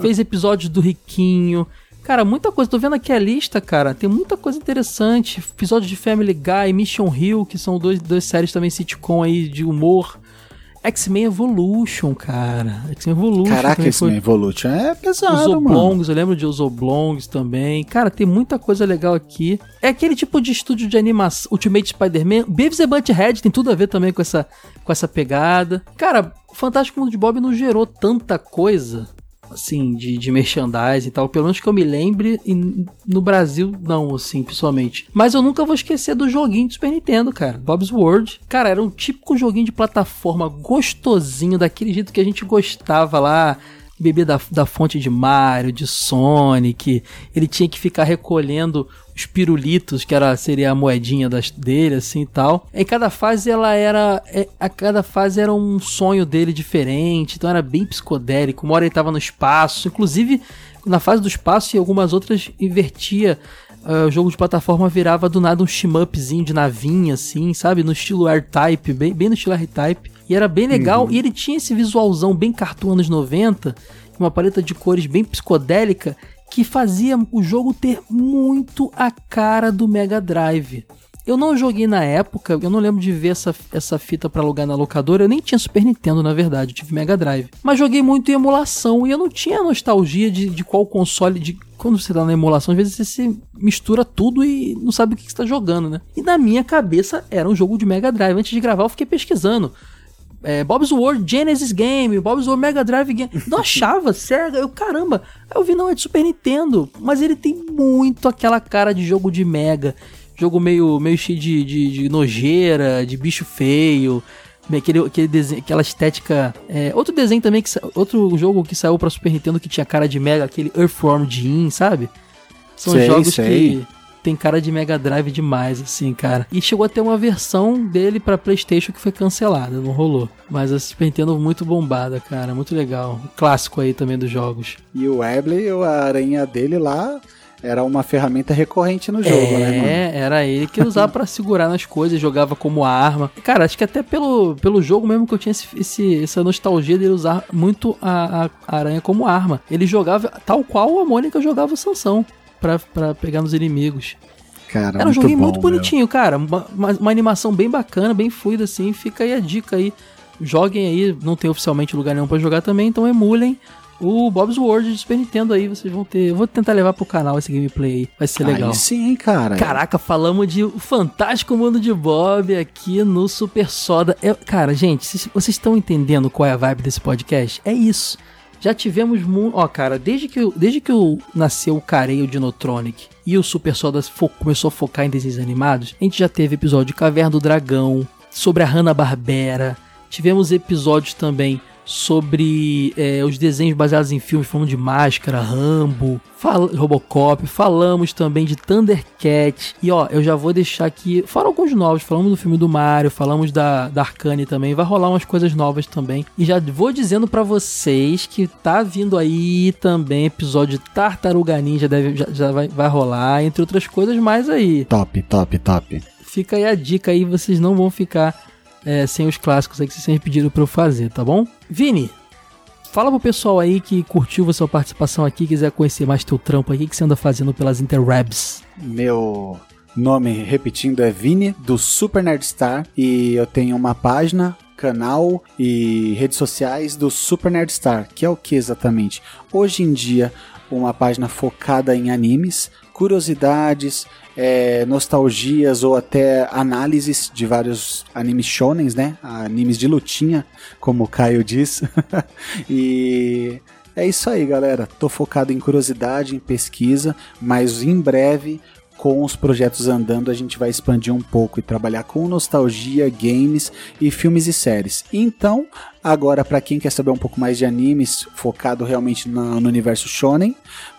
Fez episódios do Riquinho. Cara, muita coisa. Tô vendo aqui a lista, cara. Tem muita coisa interessante. Episódios de Family Guy, Mission Hill, que são dois, duas séries também sitcom aí de humor. X-Men Evolution, cara. X-Men Evolution. Caraca, Man Evolution é Os pesado, mano. Oblongs, eu lembro de Os Oblongs também. Cara, tem muita coisa legal aqui. É aquele tipo de estúdio de animação. Ultimate Spider-Man. Beavis and Butthead tem tudo a ver também com essa, com essa pegada. Cara, o Fantástico Mundo de Bob não gerou tanta coisa. Assim, de, de merchandising e tal, pelo menos que eu me lembre, e no Brasil não, assim, pessoalmente. Mas eu nunca vou esquecer do joguinho do Super Nintendo, cara, Bob's World. Cara, era um típico joguinho de plataforma gostosinho, daquele jeito que a gente gostava lá, beber da, da fonte de Mario, de Sonic. Ele tinha que ficar recolhendo os pirulitos, que era, seria a moedinha das, dele, assim e tal. E cada fase ela era. é, a cada fase era um sonho dele diferente, então era bem psicodélico. Uma hora ele tava no espaço, inclusive na fase do espaço e algumas outras invertia. Ah, o jogo de plataforma virava do nada um shmup-zinho de navinha, assim, sabe? No estilo R-Type, bem, bem no estilo R-Type. E era bem legal. E ele tinha esse visualzão bem cartoon anos 90, uma paleta de cores bem psicodélica, que fazia o jogo ter muito a cara do Mega Drive. Eu não joguei na época, eu não lembro de ver essa, essa fita pra alugar na locadora, eu nem tinha Super Nintendo na verdade, eu tive Mega Drive. Mas joguei muito em emulação e eu não tinha nostalgia de, de qual console, de quando você tá na emulação, às vezes você se mistura tudo e não sabe o que, que você tá jogando, né? E na minha cabeça era um jogo de Mega Drive. Antes de gravar eu fiquei pesquisando. É, Bob's World Genesis Game, Bob's World Mega Drive Game. Não achava, Sega, eu caramba. Eu vi, não, é de Super Nintendo. Mas ele tem muito aquela cara de jogo de Mega. Jogo meio, meio cheio de, de, de nojeira, de bicho feio. Aquele, aquele desenho, aquela estética. é, outro desenho também, que, outro jogo que saiu pra Super Nintendo que tinha cara de Mega, aquele Earthworm Jim, sabe? São Sei, jogos sei. que tem cara de Mega Drive demais, assim, cara. E chegou a ter uma versão dele pra PlayStation que foi cancelada, não rolou. Mas a Super Nintendo muito bombada, cara, muito legal. Um clássico aí também dos jogos. E o Webley, a aranha dele lá, era uma ferramenta recorrente no jogo, né, mano? É, era ele que usava pra segurar nas coisas, jogava como arma. Cara, acho que até pelo, pelo jogo mesmo que eu tinha esse, esse- essa nostalgia dele usar muito a, a aranha como arma. Ele jogava tal qual a Mônica jogava o Sansão pra, pra pegar nos inimigos. Cara, Era um joguinho bom, muito bonitinho, cara. Uma, uma- animação bem bacana, bem fluida, assim. Fica aí a dica aí. Joguem aí, não tem oficialmente lugar nenhum pra jogar também, então emulem o Bob's World de Super Nintendo aí. Vocês vão ter. Eu vou tentar levar pro canal esse gameplay aí. Vai ser legal. Aí sim, cara. Caraca, falamos de o fantástico mundo de Bob aqui no Super Soda. É- cara, gente, vocês- estão entendendo qual é a vibe desse podcast? É isso. Já tivemos muito. Ó, cara, desde que, eu- desde que eu nasceu o Careio Dinotronic e o Super Soda começou a focar em desenhos animados, a gente já teve episódio de Caverna do Dragão, sobre a Hanna-Barbera. Tivemos episódios também sobre é, os desenhos baseados em filmes, falamos de Máscara, Rambo, fal Robocop, falamos também de Thundercat. E ó, eu já vou deixar aqui, fora alguns novos, falamos do filme do Mario, falamos da, da Arcane também, vai rolar umas coisas novas também. E já vou dizendo para vocês que tá vindo aí também episódio de Tartaruga Ninja, deve, já, já vai, vai rolar, entre outras coisas mais aí. Top, top, top. Fica aí a dica aí, vocês não vão ficar é, sem os clássicos aí que vocês sempre pediram pra eu fazer, tá bom? Vini, fala pro pessoal aí que curtiu a sua participação aqui, quiser conhecer mais teu trampo aqui, que você anda fazendo pelas interwebs. Meu nome, repetindo, é Vini, do Super Nerd Star, e eu tenho uma página canal e redes sociais do Super Nerd Star, que é o que exatamente? Hoje em dia, uma página focada em animes, curiosidades, é, nostalgias ou até análises de vários animes shonens, né? Animes de lutinha, como o Caio disse. e é isso aí, galera. Tô focado em curiosidade, em pesquisa, mas em breve com os projetos andando, a gente vai expandir um pouco e trabalhar com nostalgia, games e filmes e séries. Então, agora para quem quer saber um pouco mais de animes, focado realmente no, universo shonen,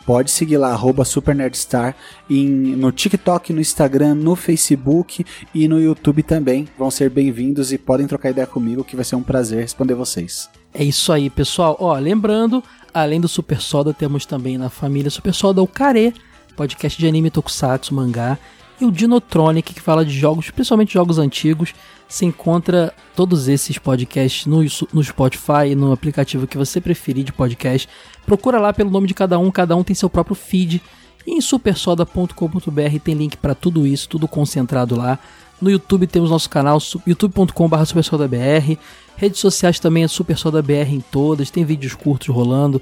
pode seguir lá @supernerdstar em, no TikTok, no Instagram, no Facebook e no YouTube também. Vão ser bem-vindos e podem trocar ideia comigo, que vai ser um prazer responder vocês. É isso aí, pessoal. Ó, lembrando, além do Super Soda, temos também na família Super Soda o Care podcast de anime tokusatsu, mangá, e o Dinotronic, que fala de jogos, principalmente jogos antigos. Você encontra todos esses podcasts no, no Spotify, no aplicativo que você preferir de podcast. Procura lá pelo nome de cada um, cada um tem seu próprio feed. E em supersoda.com.br tem link para tudo isso, tudo concentrado lá. No YouTube temos nosso canal, youtube.com.br supersodabr. Redes sociais também é supersodabr em todas, tem vídeos curtos rolando.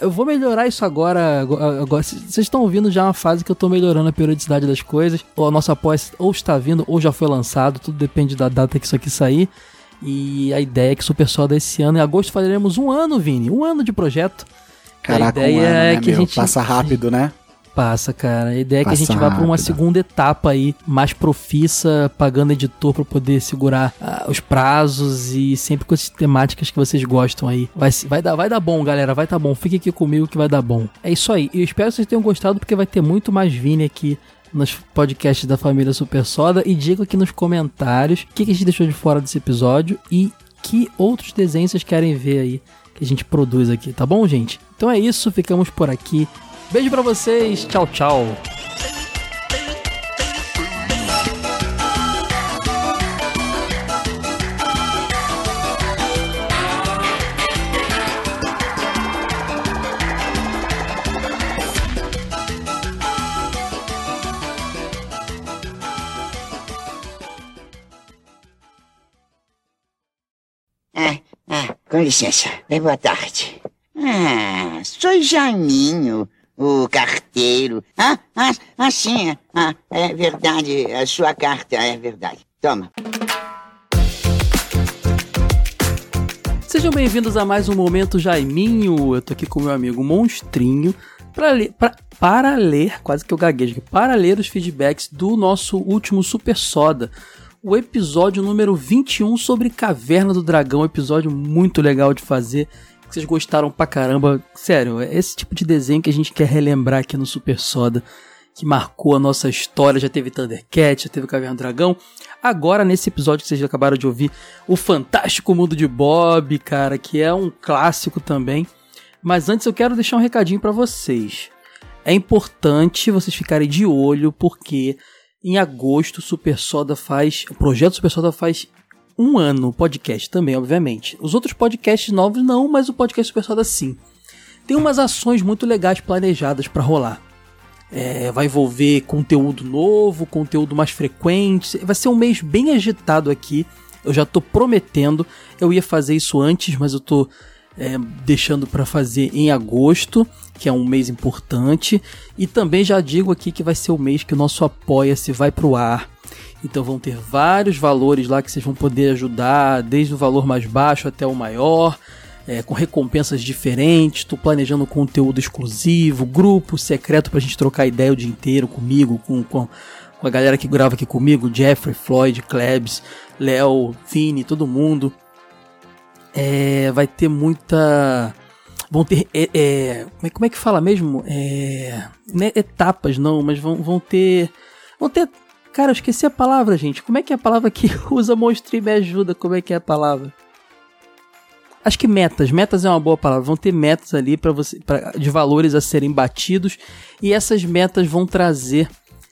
Eu vou melhorar isso agora. agora vocês estão ouvindo já uma fase que eu estou melhorando a periodicidade das coisas. Ou a nossa pós ou está vindo ou já foi lançado. Tudo depende da data que isso aqui sair. E a ideia é que Super Soda esse ano, em agosto, faremos um ano, Vini. Um ano de projeto. Caraca, a ideia um ano, é né, que meu? a gente. Passa rápido, né? Passa, cara. A ideia é que a gente vá para uma segunda etapa aí, mais profissa, pagando editor para poder segurar ah, os prazos e sempre com as temáticas que vocês gostam aí. Vai, vai, dar, vai dar bom, galera. Vai dar bom. Fique aqui comigo que vai dar bom. É isso aí. Eu espero que vocês tenham gostado porque vai ter muito mais Vini aqui nos podcasts da família Super Soda e diga aqui nos comentários o que, que a gente deixou de fora desse episódio e que outros desenhos vocês querem ver aí que a gente produz aqui, tá bom, gente? Então é isso, ficamos por aqui. Beijo para vocês. Tchau, tchau. Ah, ah, com licença. Boa tarde. Ah, sou Janinho o carteiro. Ah, ah, ah sim, ah, é verdade, a sua carta, é verdade. Toma. Sejam bem-vindos a mais um Momento Jaiminho. Eu tô aqui com meu amigo Monstrinho para ler, pra, para ler, quase que eu gaguejo, para ler os feedbacks do nosso último Super Soda, o episódio número 21 sobre Caverna do Dragão, episódio muito legal de fazer que vocês gostaram pra caramba. Sério, é esse tipo de desenho que a gente quer relembrar aqui no Super Soda, que marcou a nossa história. Já teve Thundercat, já teve Caverna Dragão. Agora, nesse episódio que vocês acabaram de ouvir, o Fantástico Mundo de Bob, cara, que é um clássico também. Mas antes eu quero deixar um recadinho para vocês. É importante vocês ficarem de olho, porque em agosto o Super Soda faz. O projeto Super Soda faz um ano o podcast também, obviamente. Os outros podcasts novos não, mas o podcast Super Soda sim. Tem umas ações muito legais planejadas para rolar. É, vai envolver conteúdo novo, conteúdo mais frequente. Vai ser um mês bem agitado aqui. Eu já tô prometendo. Eu ia fazer isso antes, mas eu tô é, deixando para fazer em agosto, que é um mês importante. E também já digo aqui que vai ser o mês que o nosso Apoia-se vai pro ar. Então vão ter vários valores lá que vocês vão poder ajudar, desde o valor mais baixo até o maior, é, com recompensas diferentes. Estou planejando conteúdo exclusivo, grupo secreto para a gente trocar ideia o dia inteiro comigo, com, com, com a galera que grava aqui comigo, Jeffrey, Floyd, Klebs, Léo, Vini, todo mundo. É, vai ter muita. Vão ter. É, é, como, é, como é que fala mesmo? É etapas, não, mas vão, vão ter. Vão ter. Cara, eu esqueci a palavra, gente. Como é que é a palavra que usa monstro me ajuda? Como é que é a palavra? Acho que metas, metas é uma boa palavra. Vão ter metas ali para você, pra, de valores a serem batidos e essas metas vão trazer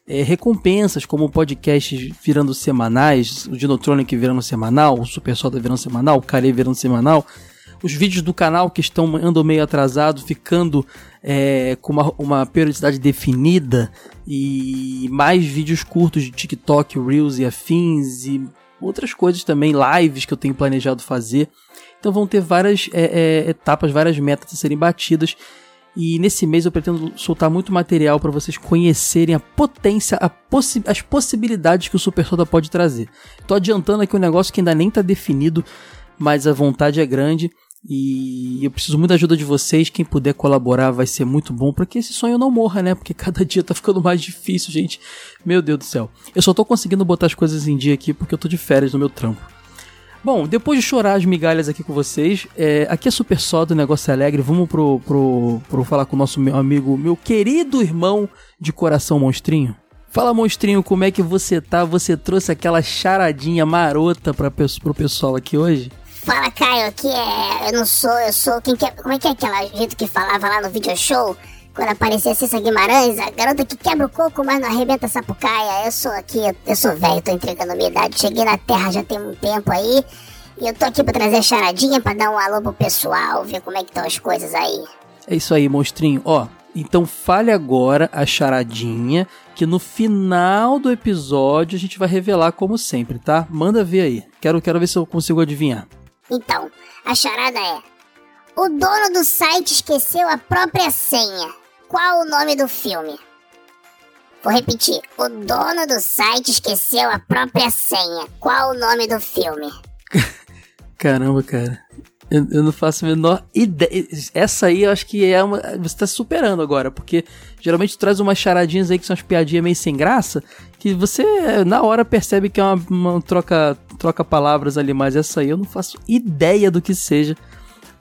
é, recompensas, como podcasts virando semanais, o Dinotronic virando semanal, o Super Soda virando semanal, o Care virando semanal, os vídeos do canal que estão andando meio atrasados, ficando é, com uma, uma periodicidade definida e mais vídeos curtos de TikTok, Reels e afins e outras coisas também, lives que eu tenho planejado fazer. Então vão ter várias é, é, etapas, várias metas a serem batidas. E nesse mês eu pretendo soltar muito material para vocês conhecerem a potência, a possi as possibilidades que o Super Soda pode trazer. Tô adiantando aqui um negócio que ainda nem tá definido, mas a vontade é grande. E eu preciso muito da ajuda de vocês. Quem puder colaborar vai ser muito bom para que esse sonho não morra, né? Porque cada dia tá ficando mais difícil, gente. Meu Deus do céu. Eu só tô conseguindo botar as coisas em dia aqui porque eu tô de férias no meu trampo. Bom, depois de chorar as migalhas aqui com vocês, é, aqui é super só do Negócio Alegre. Vamos pro, pro, pro falar com o nosso meu amigo, meu querido irmão de coração monstrinho. Fala, monstrinho, como é que você tá? Você trouxe aquela charadinha marota pra, pro pessoal aqui hoje? Fala, Caio, aqui é. Eu não sou, eu sou. Quem que é, como é que é aquela jeito que falava lá no video show? Quando aparecia Cissa Guimarães, a garota que quebra o coco, mas não arrebenta a sapucaia. Eu sou aqui, eu, sou velho, tô entregando minha idade. Cheguei na Terra já tem um tempo aí. E eu tô aqui pra trazer charadinha pra dar um alô pro pessoal, ver como é que estão as coisas aí. É isso aí, monstrinho. Ó, então fale agora a charadinha, que no final do episódio a gente vai revelar como sempre, tá? Manda ver aí. Quero, quero ver se eu consigo adivinhar. Então, a charada é: O dono do site esqueceu a própria senha. Qual o nome do filme? Vou repetir: O dono do site esqueceu a própria senha. Qual o nome do filme? Caramba, cara. Eu, eu, não faço a menor ideia. Essa aí eu acho que é uma. Você tá superando agora, porque geralmente traz umas charadinhas aí que são as piadinhas meio sem graça, que você na hora percebe que é uma, uma troca, troca palavras ali, mas essa aí eu não faço ideia do que seja.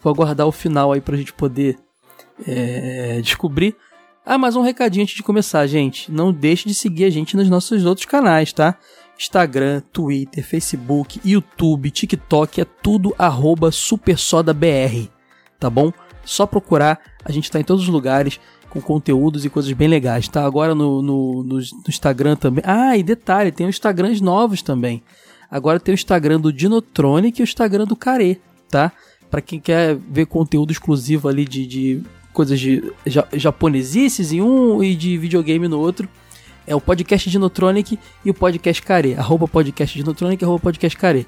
Vou aguardar o final aí pra gente poder é, descobrir. Ah, mais um recadinho antes de começar, gente. Não deixe de seguir a gente nos nossos outros canais, tá? Instagram, Twitter, Facebook, YouTube, TikTok, é tudo arroba SuperSodaBR, tá bom? Só procurar, a gente tá em todos os lugares com conteúdos e coisas bem legais, tá? Agora no, no, no, no Instagram também. Ah, e detalhe, tem Instagrams novos também. Agora tem o Instagram do Dinotronic e o Instagram do Care, tá? Para quem quer ver conteúdo exclusivo ali de, de coisas de japonesices em um e de videogame no outro é o podcast Dinotronic e o podcast Care. Arroba podcast Dinotronic, arroba podcast Care.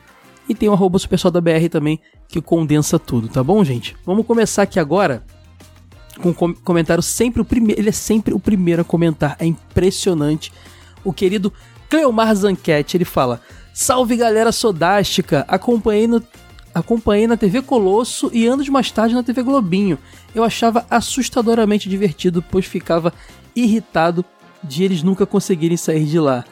E tem o arroba Supersol da BR também, que condensa tudo, tá bom, gente? Vamos começar aqui agora com um comentário sempre o primeiro. Ele é sempre o primeiro a comentar. É impressionante. O querido Cleomar Zanquete, ele fala: Salve galera sodástica! Acompanhei no. Acompanhei na TV Colosso e anos mais tarde na TV Globinho. Eu achava assustadoramente divertido, pois ficava irritado de eles nunca conseguirem sair de lá.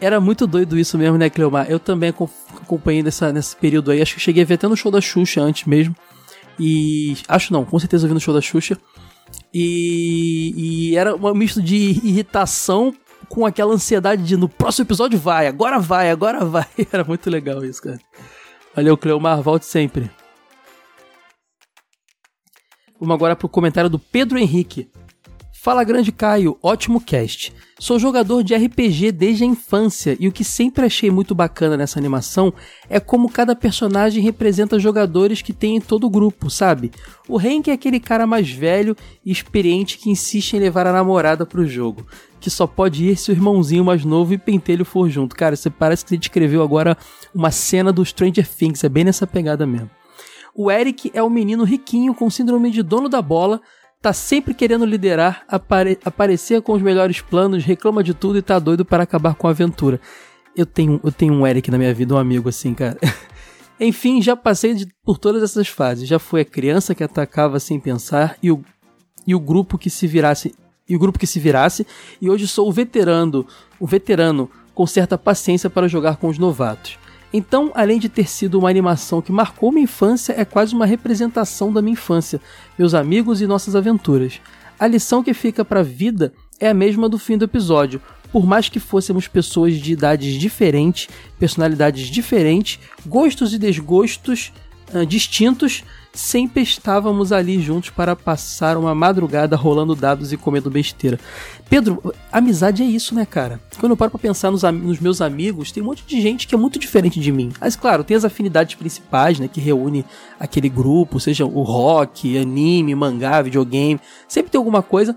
Era muito doido isso mesmo, né, Cleomar? Eu também acompanhei nessa, nesse período aí. Acho que cheguei a ver até no show da Xuxa antes mesmo. E. Acho não, com certeza eu vi no show da Xuxa. E, e era um misto de irritação com aquela ansiedade de no próximo episódio vai, agora vai, agora vai. Era muito legal isso, cara. Valeu, Cleomar, volte sempre. Vamos agora pro comentário do Pedro Henrique. Fala grande Caio, ótimo cast. Sou jogador de RPG desde a infância e o que sempre achei muito bacana nessa animação é como cada personagem representa jogadores que tem em todo o grupo, sabe? O Hank é aquele cara mais velho e experiente que insiste em levar a namorada pro jogo, que só pode ir se o irmãozinho mais novo e pentelho for junto. Cara, você parece que você descreveu agora uma cena do Stranger Things, é bem nessa pegada mesmo. O Eric é o menino riquinho com síndrome de dono da bola, tá sempre querendo liderar, apare aparecer com os melhores planos, reclama de tudo e tá doido para acabar com a aventura. Eu tenho, eu tenho um Eric na minha vida, um amigo assim, cara. Enfim, já passei de, por todas essas fases. Já fui a criança que atacava sem pensar e o, e o grupo que se virasse e o grupo que se virasse, e hoje sou o veterano, o veterano com certa paciência para jogar com os novatos. Então, além de ter sido uma animação que marcou minha infância, é quase uma representação da minha infância, meus amigos e nossas aventuras. A lição que fica para a vida é a mesma do fim do episódio. Por mais que fôssemos pessoas de idades diferentes, personalidades diferentes, gostos e desgostos uh, distintos, sempre estávamos ali juntos para passar uma madrugada rolando dados e comendo besteira. Pedro, amizade é isso, né, cara? Quando eu paro pra pensar nos, nos, meus amigos, tem um monte de gente que é muito diferente de mim. Mas, claro, tem as afinidades principais, né, que reúne aquele grupo, seja o rock, anime, mangá, videogame, sempre tem alguma coisa,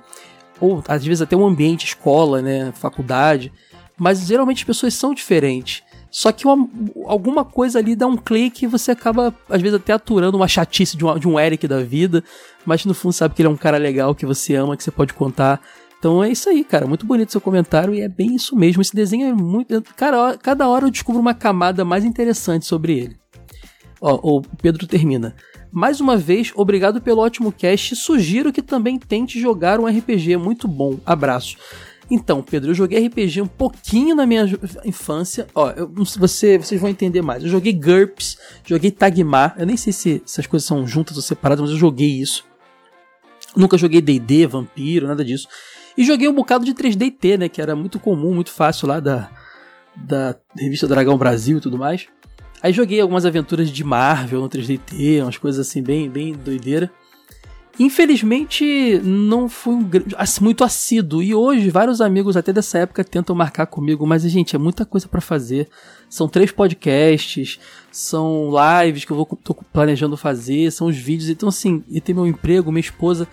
ou às vezes até um ambiente, escola, né, faculdade, mas geralmente as pessoas são diferentes. Só que uma, alguma coisa ali dá um clique e você acaba, às vezes, até aturando uma chatice de, uma, de um Eric da vida, mas no fundo sabe que ele é um cara legal, que você ama, que você pode contar. Então é isso aí, cara. Muito bonito seu comentário e é bem isso mesmo. Esse desenho é muito. Cara, cada hora eu descubro uma camada mais interessante sobre ele. Ó, o Pedro termina. Mais uma vez, obrigado pelo ótimo cast. Sugiro que também tente jogar um RPG muito bom. Abraço. Então, Pedro, eu joguei RPG um pouquinho na minha infância. Ó, eu, você, vocês vão entender mais. Eu joguei GURPS, joguei Tagmar. Eu nem sei se, se as coisas são juntas ou separadas, mas eu joguei isso. Nunca joguei D&D, Vampiro, nada disso. E joguei um bocado de 3DT, né? Que era muito comum, muito fácil lá da, da revista Dragão Brasil e tudo mais. Aí joguei algumas aventuras de Marvel no 3DT, umas coisas assim bem, bem doideira. Infelizmente, não fui um, muito assíduo. E hoje, vários amigos até dessa época tentam marcar comigo, mas, gente, é muita coisa para fazer. São três podcasts, são lives que eu vou, tô planejando fazer, são os vídeos. Então, assim, e ter meu emprego, minha esposa.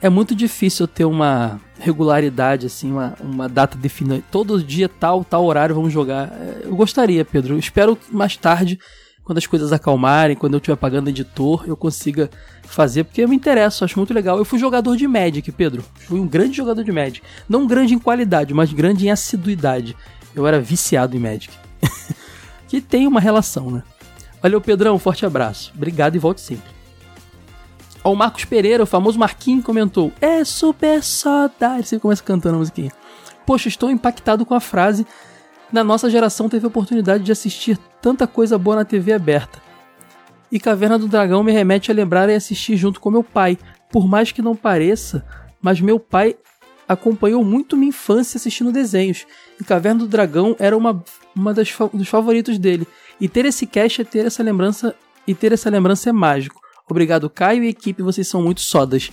É muito difícil eu ter uma regularidade, assim, uma, uma data definida. Todo dia, tal, tal horário, vamos jogar. É, eu gostaria, Pedro. Espero que mais tarde quando as coisas acalmarem, quando eu estiver pagando editor, eu consiga fazer, porque eu me interesso, acho muito legal. Eu fui jogador de Magic, Pedro. Fui um grande jogador de Magic. Não grande em qualidade, mas grande em assiduidade. Eu era viciado em Magic. que tem uma relação, né? Valeu, Pedrão, forte abraço. Obrigado e volte sempre. Ó, o Marcos Pereira, o famoso Marquinhos, comentou: É super saudade. Você começa cantando a musiquinha. Poxa, estou impactado com a frase na nossa geração teve a oportunidade de assistir tanta coisa boa na TV aberta. E Caverna do Dragão me remete a lembrar e assistir junto com meu pai. Por mais que não pareça, mas meu pai acompanhou muito minha infância assistindo desenhos. E Caverna do Dragão era uma, uma das, dos favoritos dele. E ter esse cast é ter essa lembrança e ter essa lembrança é mágico. Obrigado, Caio e equipe, vocês são muito sodas.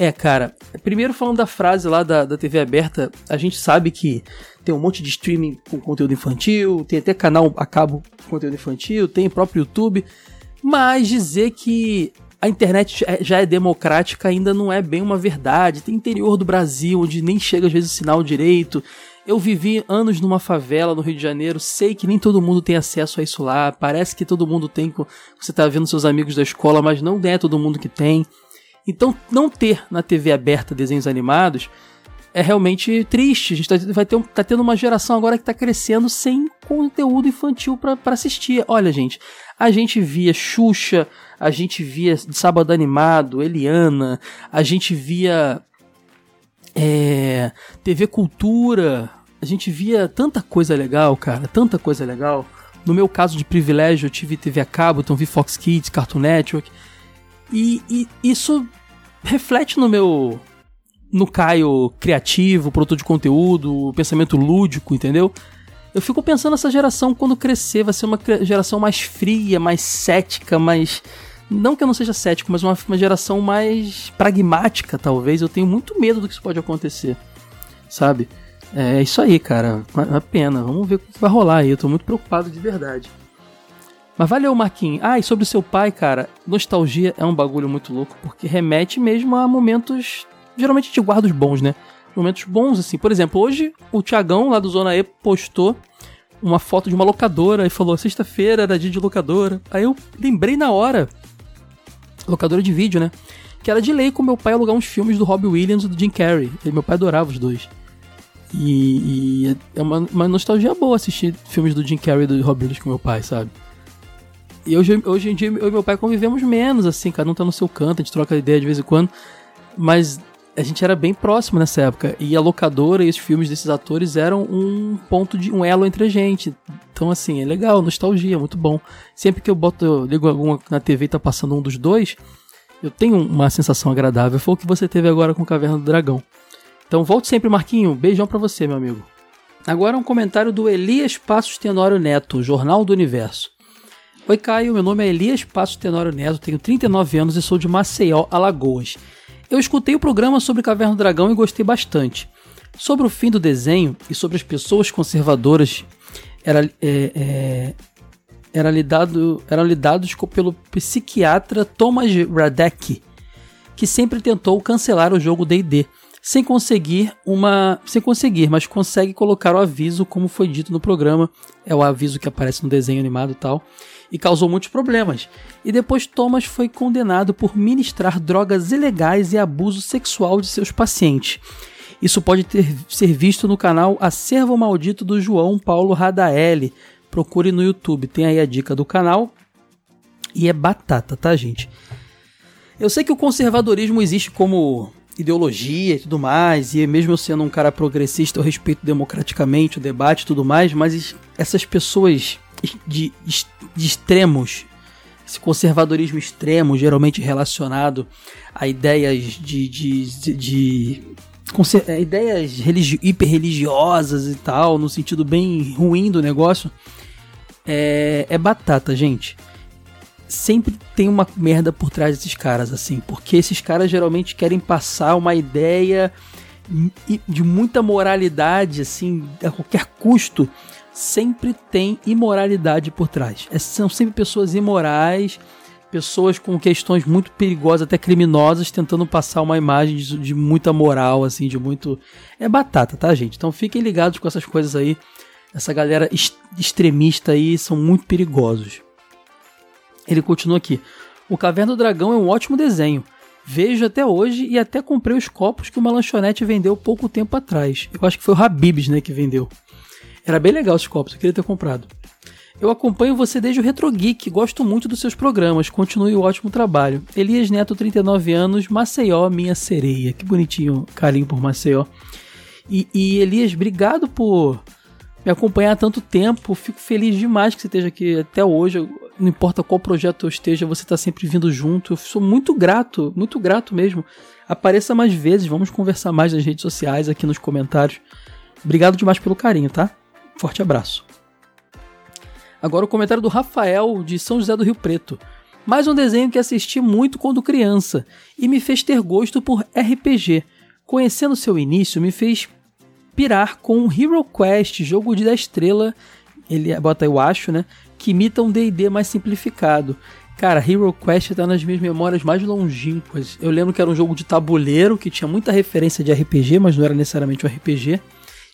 É, cara, primeiro falando da frase lá da, da TV aberta, a gente sabe que tem um monte de streaming com conteúdo infantil, tem até canal a cabo com conteúdo infantil, tem próprio YouTube, mas dizer que a internet já é democrática ainda não é bem uma verdade. Tem interior do Brasil onde nem chega às vezes o sinal direito. Eu vivi anos numa favela no Rio de Janeiro, sei que nem todo mundo tem acesso a isso lá. Parece que todo mundo tem, você tá vendo seus amigos da escola, mas não é todo mundo que tem. Então, não ter na TV aberta desenhos animados é realmente triste. A gente tá, vai ter, tá tendo uma geração agora que está crescendo sem conteúdo infantil para assistir. Olha, gente, a gente via Xuxa, a gente via Sábado Animado, Eliana, a gente via é, TV Cultura, a gente via tanta coisa legal, cara, tanta coisa legal. No meu caso de privilégio, eu tive TV a cabo, então vi Fox Kids, Cartoon Network. E, e isso reflete no meu. No Caio criativo, produtor de conteúdo, pensamento lúdico, entendeu? Eu fico pensando essa geração quando crescer vai ser uma geração mais fria, mais cética, mais. Não que eu não seja cético, mas uma, uma geração mais pragmática, talvez. Eu tenho muito medo do que isso pode acontecer, sabe? É isso aí, cara. Uma pena. Vamos ver o que vai rolar aí. Eu tô muito preocupado de verdade. Mas valeu, Marquinhos. Ah, e sobre o seu pai, cara, nostalgia é um bagulho muito louco, porque remete mesmo a momentos. Geralmente gente guarda os bons, né? Momentos bons, assim. Por exemplo, hoje o Tiagão, lá do Zona E, postou uma foto de uma locadora e falou: sexta-feira era dia de locadora. Aí eu lembrei na hora, locadora de vídeo, né? Que era de lei com meu pai alugar uns filmes do Robbie Williams e do Jim Carrey. E meu pai adorava os dois. E, e é uma, uma, nostalgia boa assistir filmes do Jim Carrey e do Robbie Williams com meu pai, sabe? E hoje, hoje em dia eu e meu pai convivemos menos, assim, cada um tá no seu canto, a gente troca ideia de vez em quando. Mas a gente era bem próximo nessa época. E a locadora e os filmes desses atores eram um ponto de um elo entre a gente. Então, assim, é legal, nostalgia, muito bom. Sempre que eu boto, eu ligo alguma na TV e tá passando um dos dois, eu tenho uma sensação agradável. Foi o que você teve agora com Caverna do Dragão. Então volte sempre, Marquinho. Beijão para você, meu amigo. Agora um comentário do Elias Passos Tenório Neto, Jornal do Universo. Oi, Caio. Meu nome é Elias Passos Tenório Neto, tenho 39 anos e sou de Maceió, Alagoas. Eu escutei o programa sobre Caverna do Dragão e gostei bastante. Sobre o fim do desenho e sobre as pessoas conservadoras, era, é, é, era lidado, eram lidados pelo psiquiatra Thomas Radek, que sempre tentou cancelar o jogo D&D, sem conseguir uma, sem conseguir, mas consegue colocar o aviso como foi dito no programa, é o aviso que aparece no desenho animado e tal e causou muitos problemas. E depois Thomas foi condenado por ministrar drogas ilegais e abuso sexual de seus pacientes. Isso pode ter, ser visto no canal Acervo Maldito do João Paulo Radaeli. Procure no YouTube, tem aí a dica do canal. E é batata, tá, gente? Eu sei que o conservadorismo existe como ideologia e tudo mais, e mesmo eu sendo um cara progressista, eu respeito democraticamente o debate e tudo mais, mas essas pessoas de, de extremos, esse conservadorismo extremo, geralmente relacionado a ideias de, de, de, de é, ideias religi hiperreligiosas e tal, no sentido bem ruim do negócio, é, é batata, gente. Sempre tem uma merda por trás desses caras, assim, porque esses caras geralmente querem passar uma ideia de muita moralidade, assim, a qualquer custo sempre tem imoralidade por trás. É, são sempre pessoas imorais, pessoas com questões muito perigosas, até criminosas, tentando passar uma imagem de, de, muita moral, assim, de muito. É batata, tá, gente? Então fiquem ligados com essas coisas aí. Essa galera extremista aí são muito perigosos. Ele continua aqui. O Caverna do Dragão é um ótimo desenho. Vejo até hoje e até comprei os copos que uma lanchonete vendeu pouco tempo atrás. Eu acho que foi o Habibs, né, que vendeu. Era bem legal esses copos, eu queria ter comprado. Eu acompanho você desde o Retro Geek, gosto muito dos seus programas, continue o ótimo trabalho. Elias Neto, 39 anos, Maceió, minha sereia. Que bonitinho, carinho por Maceió. E, e Elias, obrigado por me acompanhar há tanto tempo. Fico feliz demais que você esteja aqui até hoje. Não importa qual projeto eu esteja, você está sempre vindo junto. Eu sou muito grato, muito grato mesmo. Apareça mais vezes, vamos conversar mais nas redes sociais, aqui nos comentários. Obrigado demais pelo carinho, tá? Forte abraço. Agora o comentário do Rafael de São José do Rio Preto. Mais um desenho que assisti muito quando criança e me fez ter gosto por RPG. Conhecendo seu início, me fez pirar com Hero Quest, jogo de da estrela, ele bota eu acho, né, que imita um D&D mais simplificado. Cara, Hero Quest tá nas minhas memórias mais longínquas. Eu lembro que era um jogo de tabuleiro que tinha muita referência de RPG, mas não era necessariamente um RPG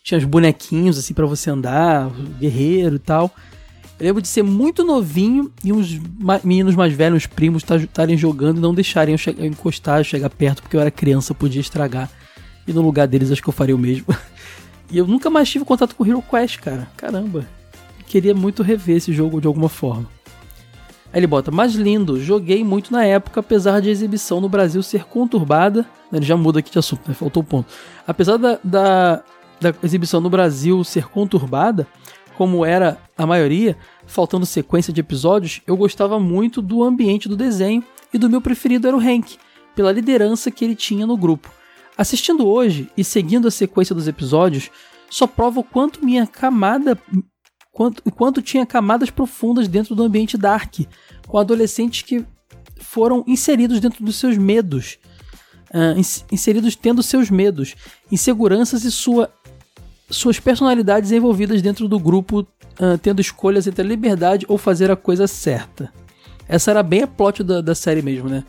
tinha os bonequinhos assim para você andar, guerreiro e tal. Eu lembro de ser muito novinho e uns meninos mais velhos, os primos, estarem jogando e não deixarem eu encostar, eu chegar perto, porque eu era criança, podia estragar. E no lugar deles, acho que eu faria o mesmo. e eu nunca mais tive contato com Hero Quest, cara. Caramba. Queria muito rever esse jogo de alguma forma. Aí ele bota, mais lindo, joguei muito na época, apesar de a exibição no Brasil ser conturbada. Ele já muda aqui de assunto, né? Faltou um ponto. Apesar da, da da exibição no Brasil ser conturbada, como era a maioria, faltando sequência de episódios, eu gostava muito do ambiente do desenho e do meu preferido era o Hank, pela liderança que ele tinha no grupo. Assistindo hoje e seguindo a sequência dos episódios, só prova o quanto minha camada quanto, quanto tinha camadas profundas dentro do ambiente dark, com adolescentes que foram inseridos dentro dos seus medos, uh, inseridos tendo seus medos, inseguranças e sua suas personalidades envolvidas dentro do grupo, uh, tendo escolhas entre a liberdade ou fazer a coisa certa. Essa era bem a plot da, da série mesmo, né?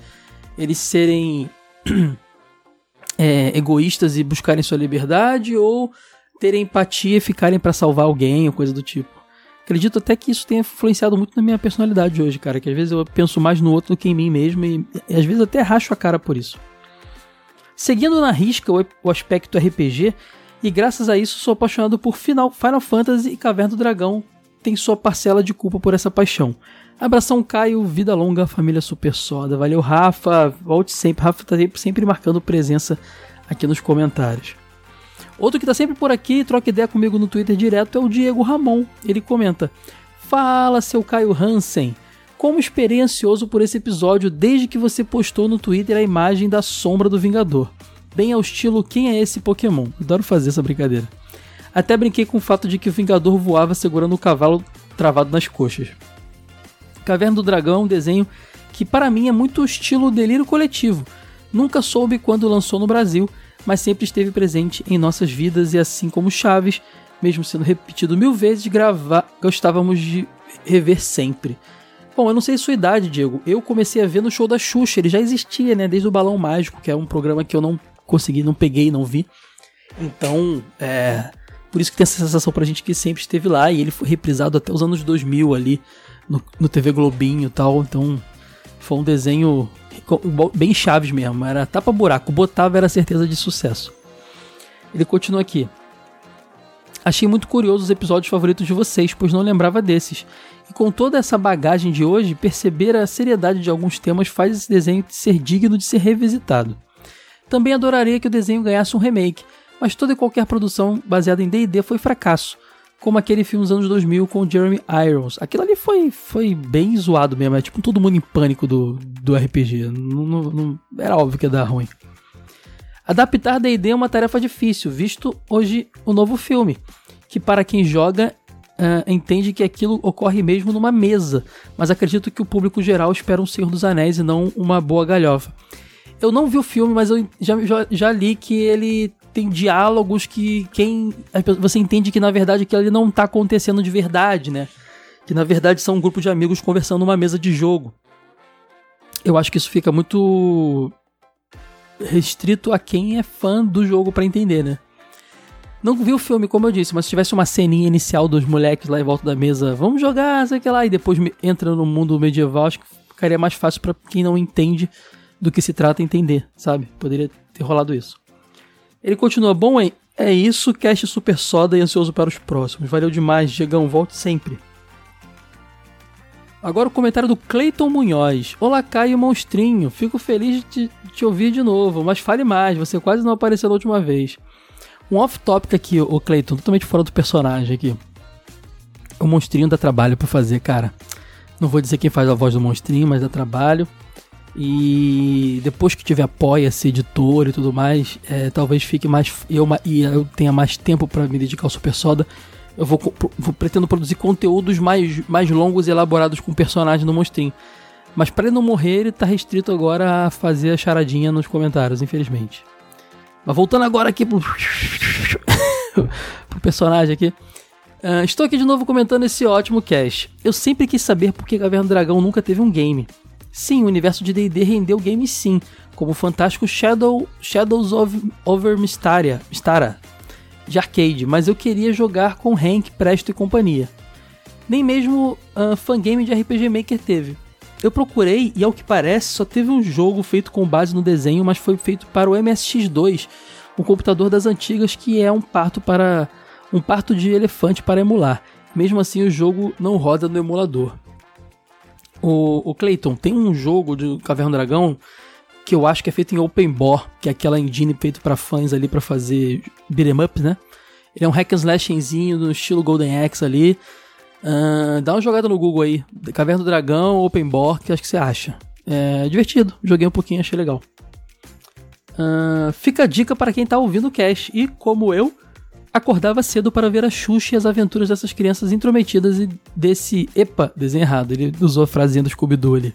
Eles serem é, egoístas e buscarem sua liberdade ou terem empatia e ficarem para salvar alguém ou coisa do tipo. Acredito até que isso tenha influenciado muito na minha personalidade hoje, cara. Que às vezes eu penso mais no outro do que em mim mesmo e, e às vezes até racho a cara por isso. Seguindo na risca o, o aspecto RPG, e graças a isso sou apaixonado por Final, Final Fantasy e Caverna do Dragão tem sua parcela de culpa por essa paixão. Abração Caio, vida longa, família super soda. Valeu Rafa, volte sempre. Rafa tá sempre marcando presença aqui nos comentários. Outro que tá sempre por aqui, troca ideia comigo no Twitter direto, é o Diego Ramon. Ele comenta: Fala, seu Caio Hansen. Como esperei ansioso por esse episódio desde que você postou no Twitter a imagem da sombra do Vingador. Bem ao estilo Quem é esse Pokémon? Adoro fazer essa brincadeira. Até brinquei com o fato de que o Vingador voava segurando o cavalo travado nas coxas. Caverna do Dragão é um desenho que para mim é muito estilo delírio coletivo. Nunca soube quando lançou no Brasil, mas sempre esteve presente em nossas vidas e assim como Chaves, mesmo sendo repetido mil vezes, gravar, gostávamos de rever sempre. Bom, eu não sei sua idade, Diego. Eu comecei a ver no show da Xuxa, ele já existia, né? Desde o Balão Mágico, que é um programa que eu não consegui, não peguei, não vi. Então, é. Por isso que tem essa sensação pra gente que sempre esteve lá e ele foi reprisado até os anos 2000 ali no, no TV Globinho e tal. Então, foi um desenho bem chaves mesmo. Era tapa-buraco. Botava era certeza de sucesso. Ele continua aqui. Achei muito curioso os episódios favoritos de vocês, pois não lembrava desses. E com toda essa bagagem de hoje, perceber a seriedade de alguns temas faz esse desenho ser digno de ser revisitado. Também adoraria que o desenho ganhasse um remake, mas toda e qualquer produção baseada em D&D foi fracasso, como aquele filme dos anos 2000 com Jeremy Irons. Aquilo ali foi, foi bem zoado mesmo, é tipo todo mundo em pânico do, do RPG. Não, não, não, era óbvio que ia dar ruim. Adaptar D&D é uma tarefa difícil, visto hoje o novo filme, que para quem joga uh, entende que aquilo ocorre mesmo numa mesa, mas acredito que o público geral espera um Senhor dos Anéis e não uma boa galhofa. Eu não vi o filme, mas eu já, já, já li que ele tem diálogos que quem você entende que na verdade aquilo ali não está acontecendo de verdade, né? Que na verdade são um grupo de amigos conversando numa mesa de jogo. Eu acho que isso fica muito restrito a quem é fã do jogo para entender, né? Não vi o filme, como eu disse, mas se tivesse uma ceninha inicial dos moleques lá em volta da mesa, vamos jogar, sei que lá, e depois entra no mundo medieval, acho que ficaria mais fácil para quem não entende do que se trata entender, sabe? Poderia ter rolado isso. Ele continua, bom, hein? É isso, cast super soda e ansioso para os próximos. Valeu demais, Diegão, volte sempre. Agora o comentário do Cleiton Munhoz. Olá, Caio Monstrinho. Fico feliz de te ouvir de novo, mas fale mais, você quase não apareceu da última vez. Um off-topic aqui, o Cleiton, totalmente fora do personagem aqui. O Monstrinho dá trabalho para fazer, cara. Não vou dizer quem faz a voz do Monstrinho, mas dá trabalho. E depois que tiver apoia-se, editor e tudo mais, é, talvez fique mais. Eu, e eu tenha mais tempo para me dedicar ao Super Soda. Eu vou, vou, pretendo produzir conteúdos mais, mais longos e elaborados com personagens no monstrinho. Mas para ele não morrer, ele tá restrito agora a fazer a charadinha nos comentários, infelizmente. Mas voltando agora aqui pro, pro personagem aqui. Uh, estou aqui de novo comentando esse ótimo cast. Eu sempre quis saber por que Caverna do Dragão nunca teve um game. Sim, o universo de D&D rendeu games sim, como o fantástico Shadow, Shadows of, Over Mystaria, Mystara, de arcade, mas eu queria jogar com Hank, Presto e companhia. Nem mesmo uh, fangame de RPG Maker teve. Eu procurei e ao que parece só teve um jogo feito com base no desenho, mas foi feito para o MSX2, um computador das antigas que é um parto para um parto de elefante para emular. Mesmo assim, o jogo não roda no emulador. O, o Clayton, tem um jogo de Caverna do Dragão que eu acho que é feito em Open Bore, que é aquela engine feito para fãs ali para fazer beat'em up, né? Ele é um hack and slashzinho no estilo Golden Axe ali. Uh, dá uma jogada no Google aí, Caverna do Dragão, Open Bore, que acho que você acha. É divertido, joguei um pouquinho, achei legal. Uh, fica a dica para quem tá ouvindo o cast e, como eu, acordava cedo para ver a Xuxa e as aventuras dessas crianças intrometidas e desse epa, desenho errado, ele usou a frasinha do Scooby-Doo ali.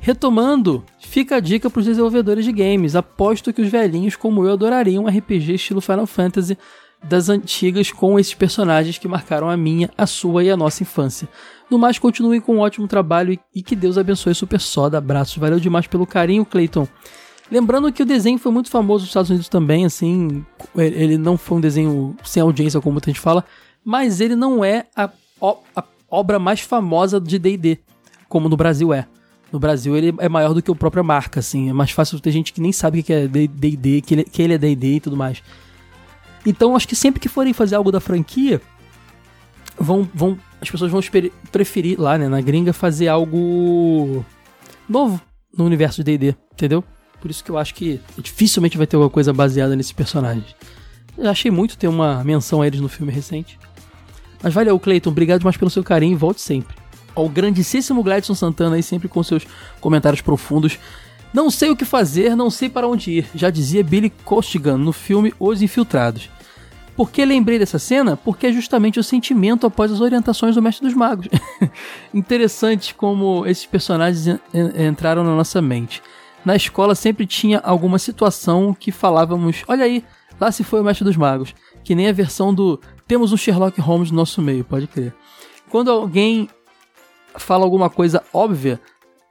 Retomando, fica a dica para os desenvolvedores de games. Aposto que os velhinhos como eu adorariam um RPG estilo Final Fantasy das antigas com esses personagens que marcaram a minha, a sua e a nossa infância. No mais, continuem com um ótimo trabalho e que Deus abençoe Super Soda. Abraços, valeu demais pelo carinho, Clayton. Lembrando que o desenho foi muito famoso nos Estados Unidos também, assim, ele não foi um desenho sem audiência, como muita gente fala, mas ele não é a, a obra mais famosa de D&D, como no Brasil é. No Brasil ele é maior do que a própria marca, assim, é mais fácil ter gente que nem sabe o que é D&D, que que ele é D&D e tudo mais. Então, acho que sempre que forem fazer algo da franquia, vão, vão as pessoas vão preferir lá, né, na gringa, fazer algo novo no universo de D&D, entendeu? Por isso que eu acho que dificilmente vai ter alguma coisa baseada nesses personagens. Eu achei muito ter uma menção a eles no filme recente. Mas valeu, Cleiton. Obrigado mais pelo seu carinho e volte sempre. Ao grandíssimo Gladson Santana aí, sempre com seus comentários profundos. Não sei o que fazer, não sei para onde ir, já dizia Billy Costigan no filme Os Infiltrados. Por que lembrei dessa cena? Porque é justamente o sentimento após as orientações do Mestre dos Magos. Interessante como esses personagens entraram na nossa mente. Na escola sempre tinha alguma situação que falávamos: olha aí, lá se foi o Mestre dos Magos. Que nem a versão do temos um Sherlock Holmes no nosso meio, pode crer. Quando alguém fala alguma coisa óbvia,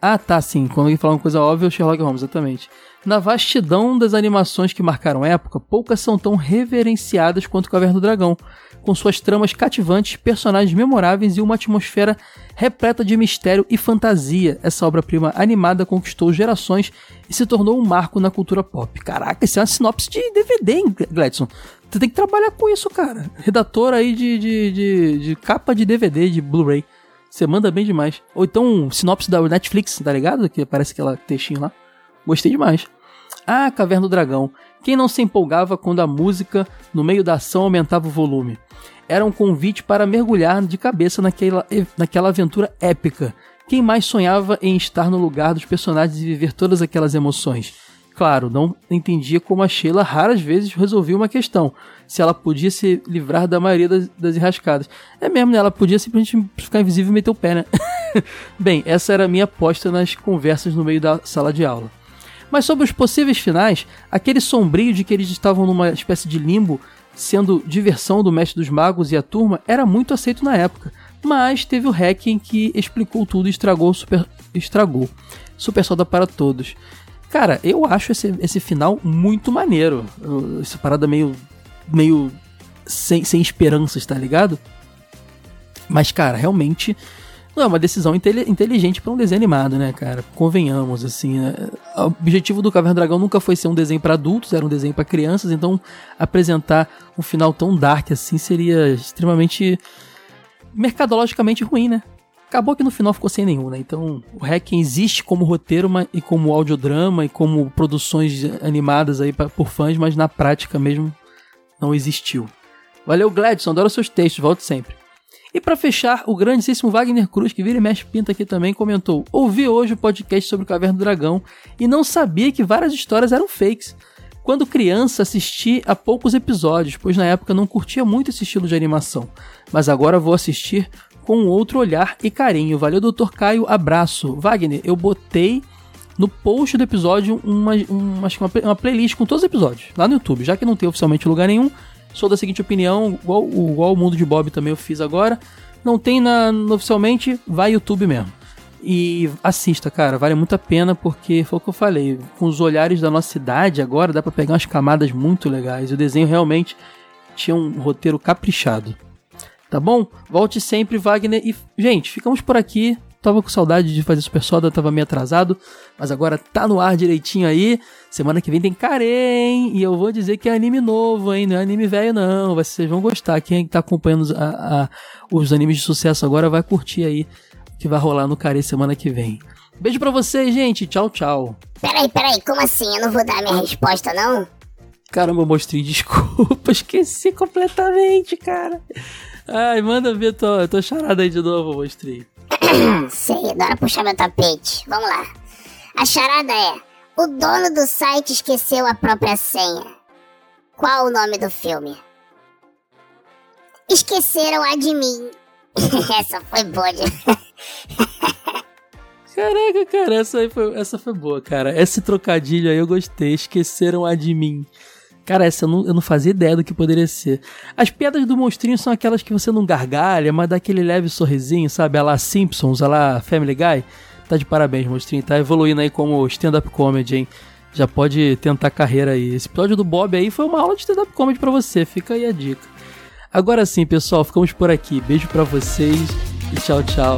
ah, tá, sim. Quando alguém fala uma coisa óbvia, é o Sherlock Holmes, exatamente. Na vastidão das animações que marcaram época, poucas são tão reverenciadas quanto Caverna do Dragão, com suas tramas cativantes, personagens memoráveis e uma atmosfera repleta de mistério e fantasia. Essa obra-prima animada conquistou gerações e se tornou um marco na cultura pop. Caraca, isso é uma sinopse de DVD, hein, Gladson? Você tem que trabalhar com isso, cara. Redator aí de, de, de, de capa de DVD, de Blu-ray. Você manda bem demais. Ou então, sinopse da Netflix, tá ligado? Que aparece aquela textinho lá. Gostei demais. Ah, Caverna do Dragão. Quem não se empolgava quando a música, no meio da ação, aumentava o volume? Era um convite para mergulhar de cabeça naquela, naquela aventura épica. Quem mais sonhava em estar no lugar dos personagens e viver todas aquelas emoções? Claro, não entendia como a Sheila raras vezes resolvia uma questão. Se ela podia se livrar da maioria das, das enrascadas. É mesmo, né? Ela podia simplesmente ficar invisível e meter o pé, né? Bem, essa era a minha aposta nas conversas no meio da sala de aula. Mas sobre os possíveis finais, aquele sombrio de que eles estavam numa espécie de limbo, sendo diversão do mestre dos magos e a turma, era muito aceito na época. Mas teve o hacking que explicou tudo e estragou super estragou. Super Soda para todos. Cara, eu acho esse, esse final muito maneiro. Essa parada meio. meio. sem, sem esperanças, tá ligado? Mas, cara, realmente. Não é uma decisão inteligente para um desenho animado, né, cara? Convenhamos, assim. Né? O objetivo do Caverna Dragão nunca foi ser um desenho para adultos, era um desenho para crianças, então apresentar um final tão dark assim seria extremamente mercadologicamente ruim, né? Acabou que no final ficou sem nenhum, né? Então, o Hacking existe como roteiro mas, e como audiodrama e como produções animadas aí pra, por fãs, mas na prática mesmo não existiu. Valeu, Gladson, adoro seus textos, volte sempre. E para fechar, o grandíssimo Wagner Cruz, que vira e mexe pinta aqui também, comentou: Ouvi hoje o podcast sobre o Caverna do Dragão e não sabia que várias histórias eram fakes. Quando criança, assisti a poucos episódios, pois na época não curtia muito esse estilo de animação. Mas agora vou assistir com outro olhar e carinho. Valeu, doutor Caio, abraço. Wagner, eu botei no post do episódio uma, uma, uma, playlist com todos os episódios, lá no YouTube. Já que não tem oficialmente lugar nenhum, sou da seguinte opinião, igual, igual o Mundo de Bob também eu fiz agora. Não tem na, oficialmente, vai YouTube mesmo. E assista, cara, vale muito a pena porque foi o que eu falei. Com os olhares da nossa cidade agora, dá para pegar umas camadas muito legais. O desenho realmente tinha um roteiro caprichado. Tá bom? Volte sempre, Wagner. E, gente, ficamos por aqui. Tava com saudade de fazer Super Soda, tava meio atrasado, mas agora tá no ar direitinho aí. Semana que vem tem Karen, e eu vou dizer que é anime novo, hein? Não é anime velho, não. Vocês vão gostar. Quem tá acompanhando a, a, os animes de sucesso agora vai curtir aí que vai rolar no Karen semana que vem. Beijo pra vocês, gente. Tchau, tchau. Peraí, peraí, como assim? Eu não vou dar minha resposta, não? Caramba, eu mostrei desculpa, esqueci completamente, cara. Ai, manda ver tua, tua charada aí de novo, mostrei. Sei, adora puxar meu tapete. Vamos lá. A charada é: O dono do site esqueceu a própria senha. Qual o nome do filme? Esqueceram a de mim. essa foi boa. Caraca, cara, essa, foi, essa foi boa, cara. Esse trocadilho aí eu gostei. Esqueceram a de mim. Cara, essa eu não, eu não fazia ideia do que poderia ser. As piadas do monstrinho são aquelas que você não gargalha, mas dá aquele leve sorrisinho, sabe? A lá Simpsons, a lá Family Guy. Tá de parabéns, monstrinho. Tá evoluindo aí como stand-up comedy, hein? Já pode tentar carreira aí. Esse episódio do Bob aí foi uma aula de stand-up comedy pra você. Fica aí a dica. Agora sim, pessoal, ficamos por aqui. Beijo para vocês e tchau, tchau.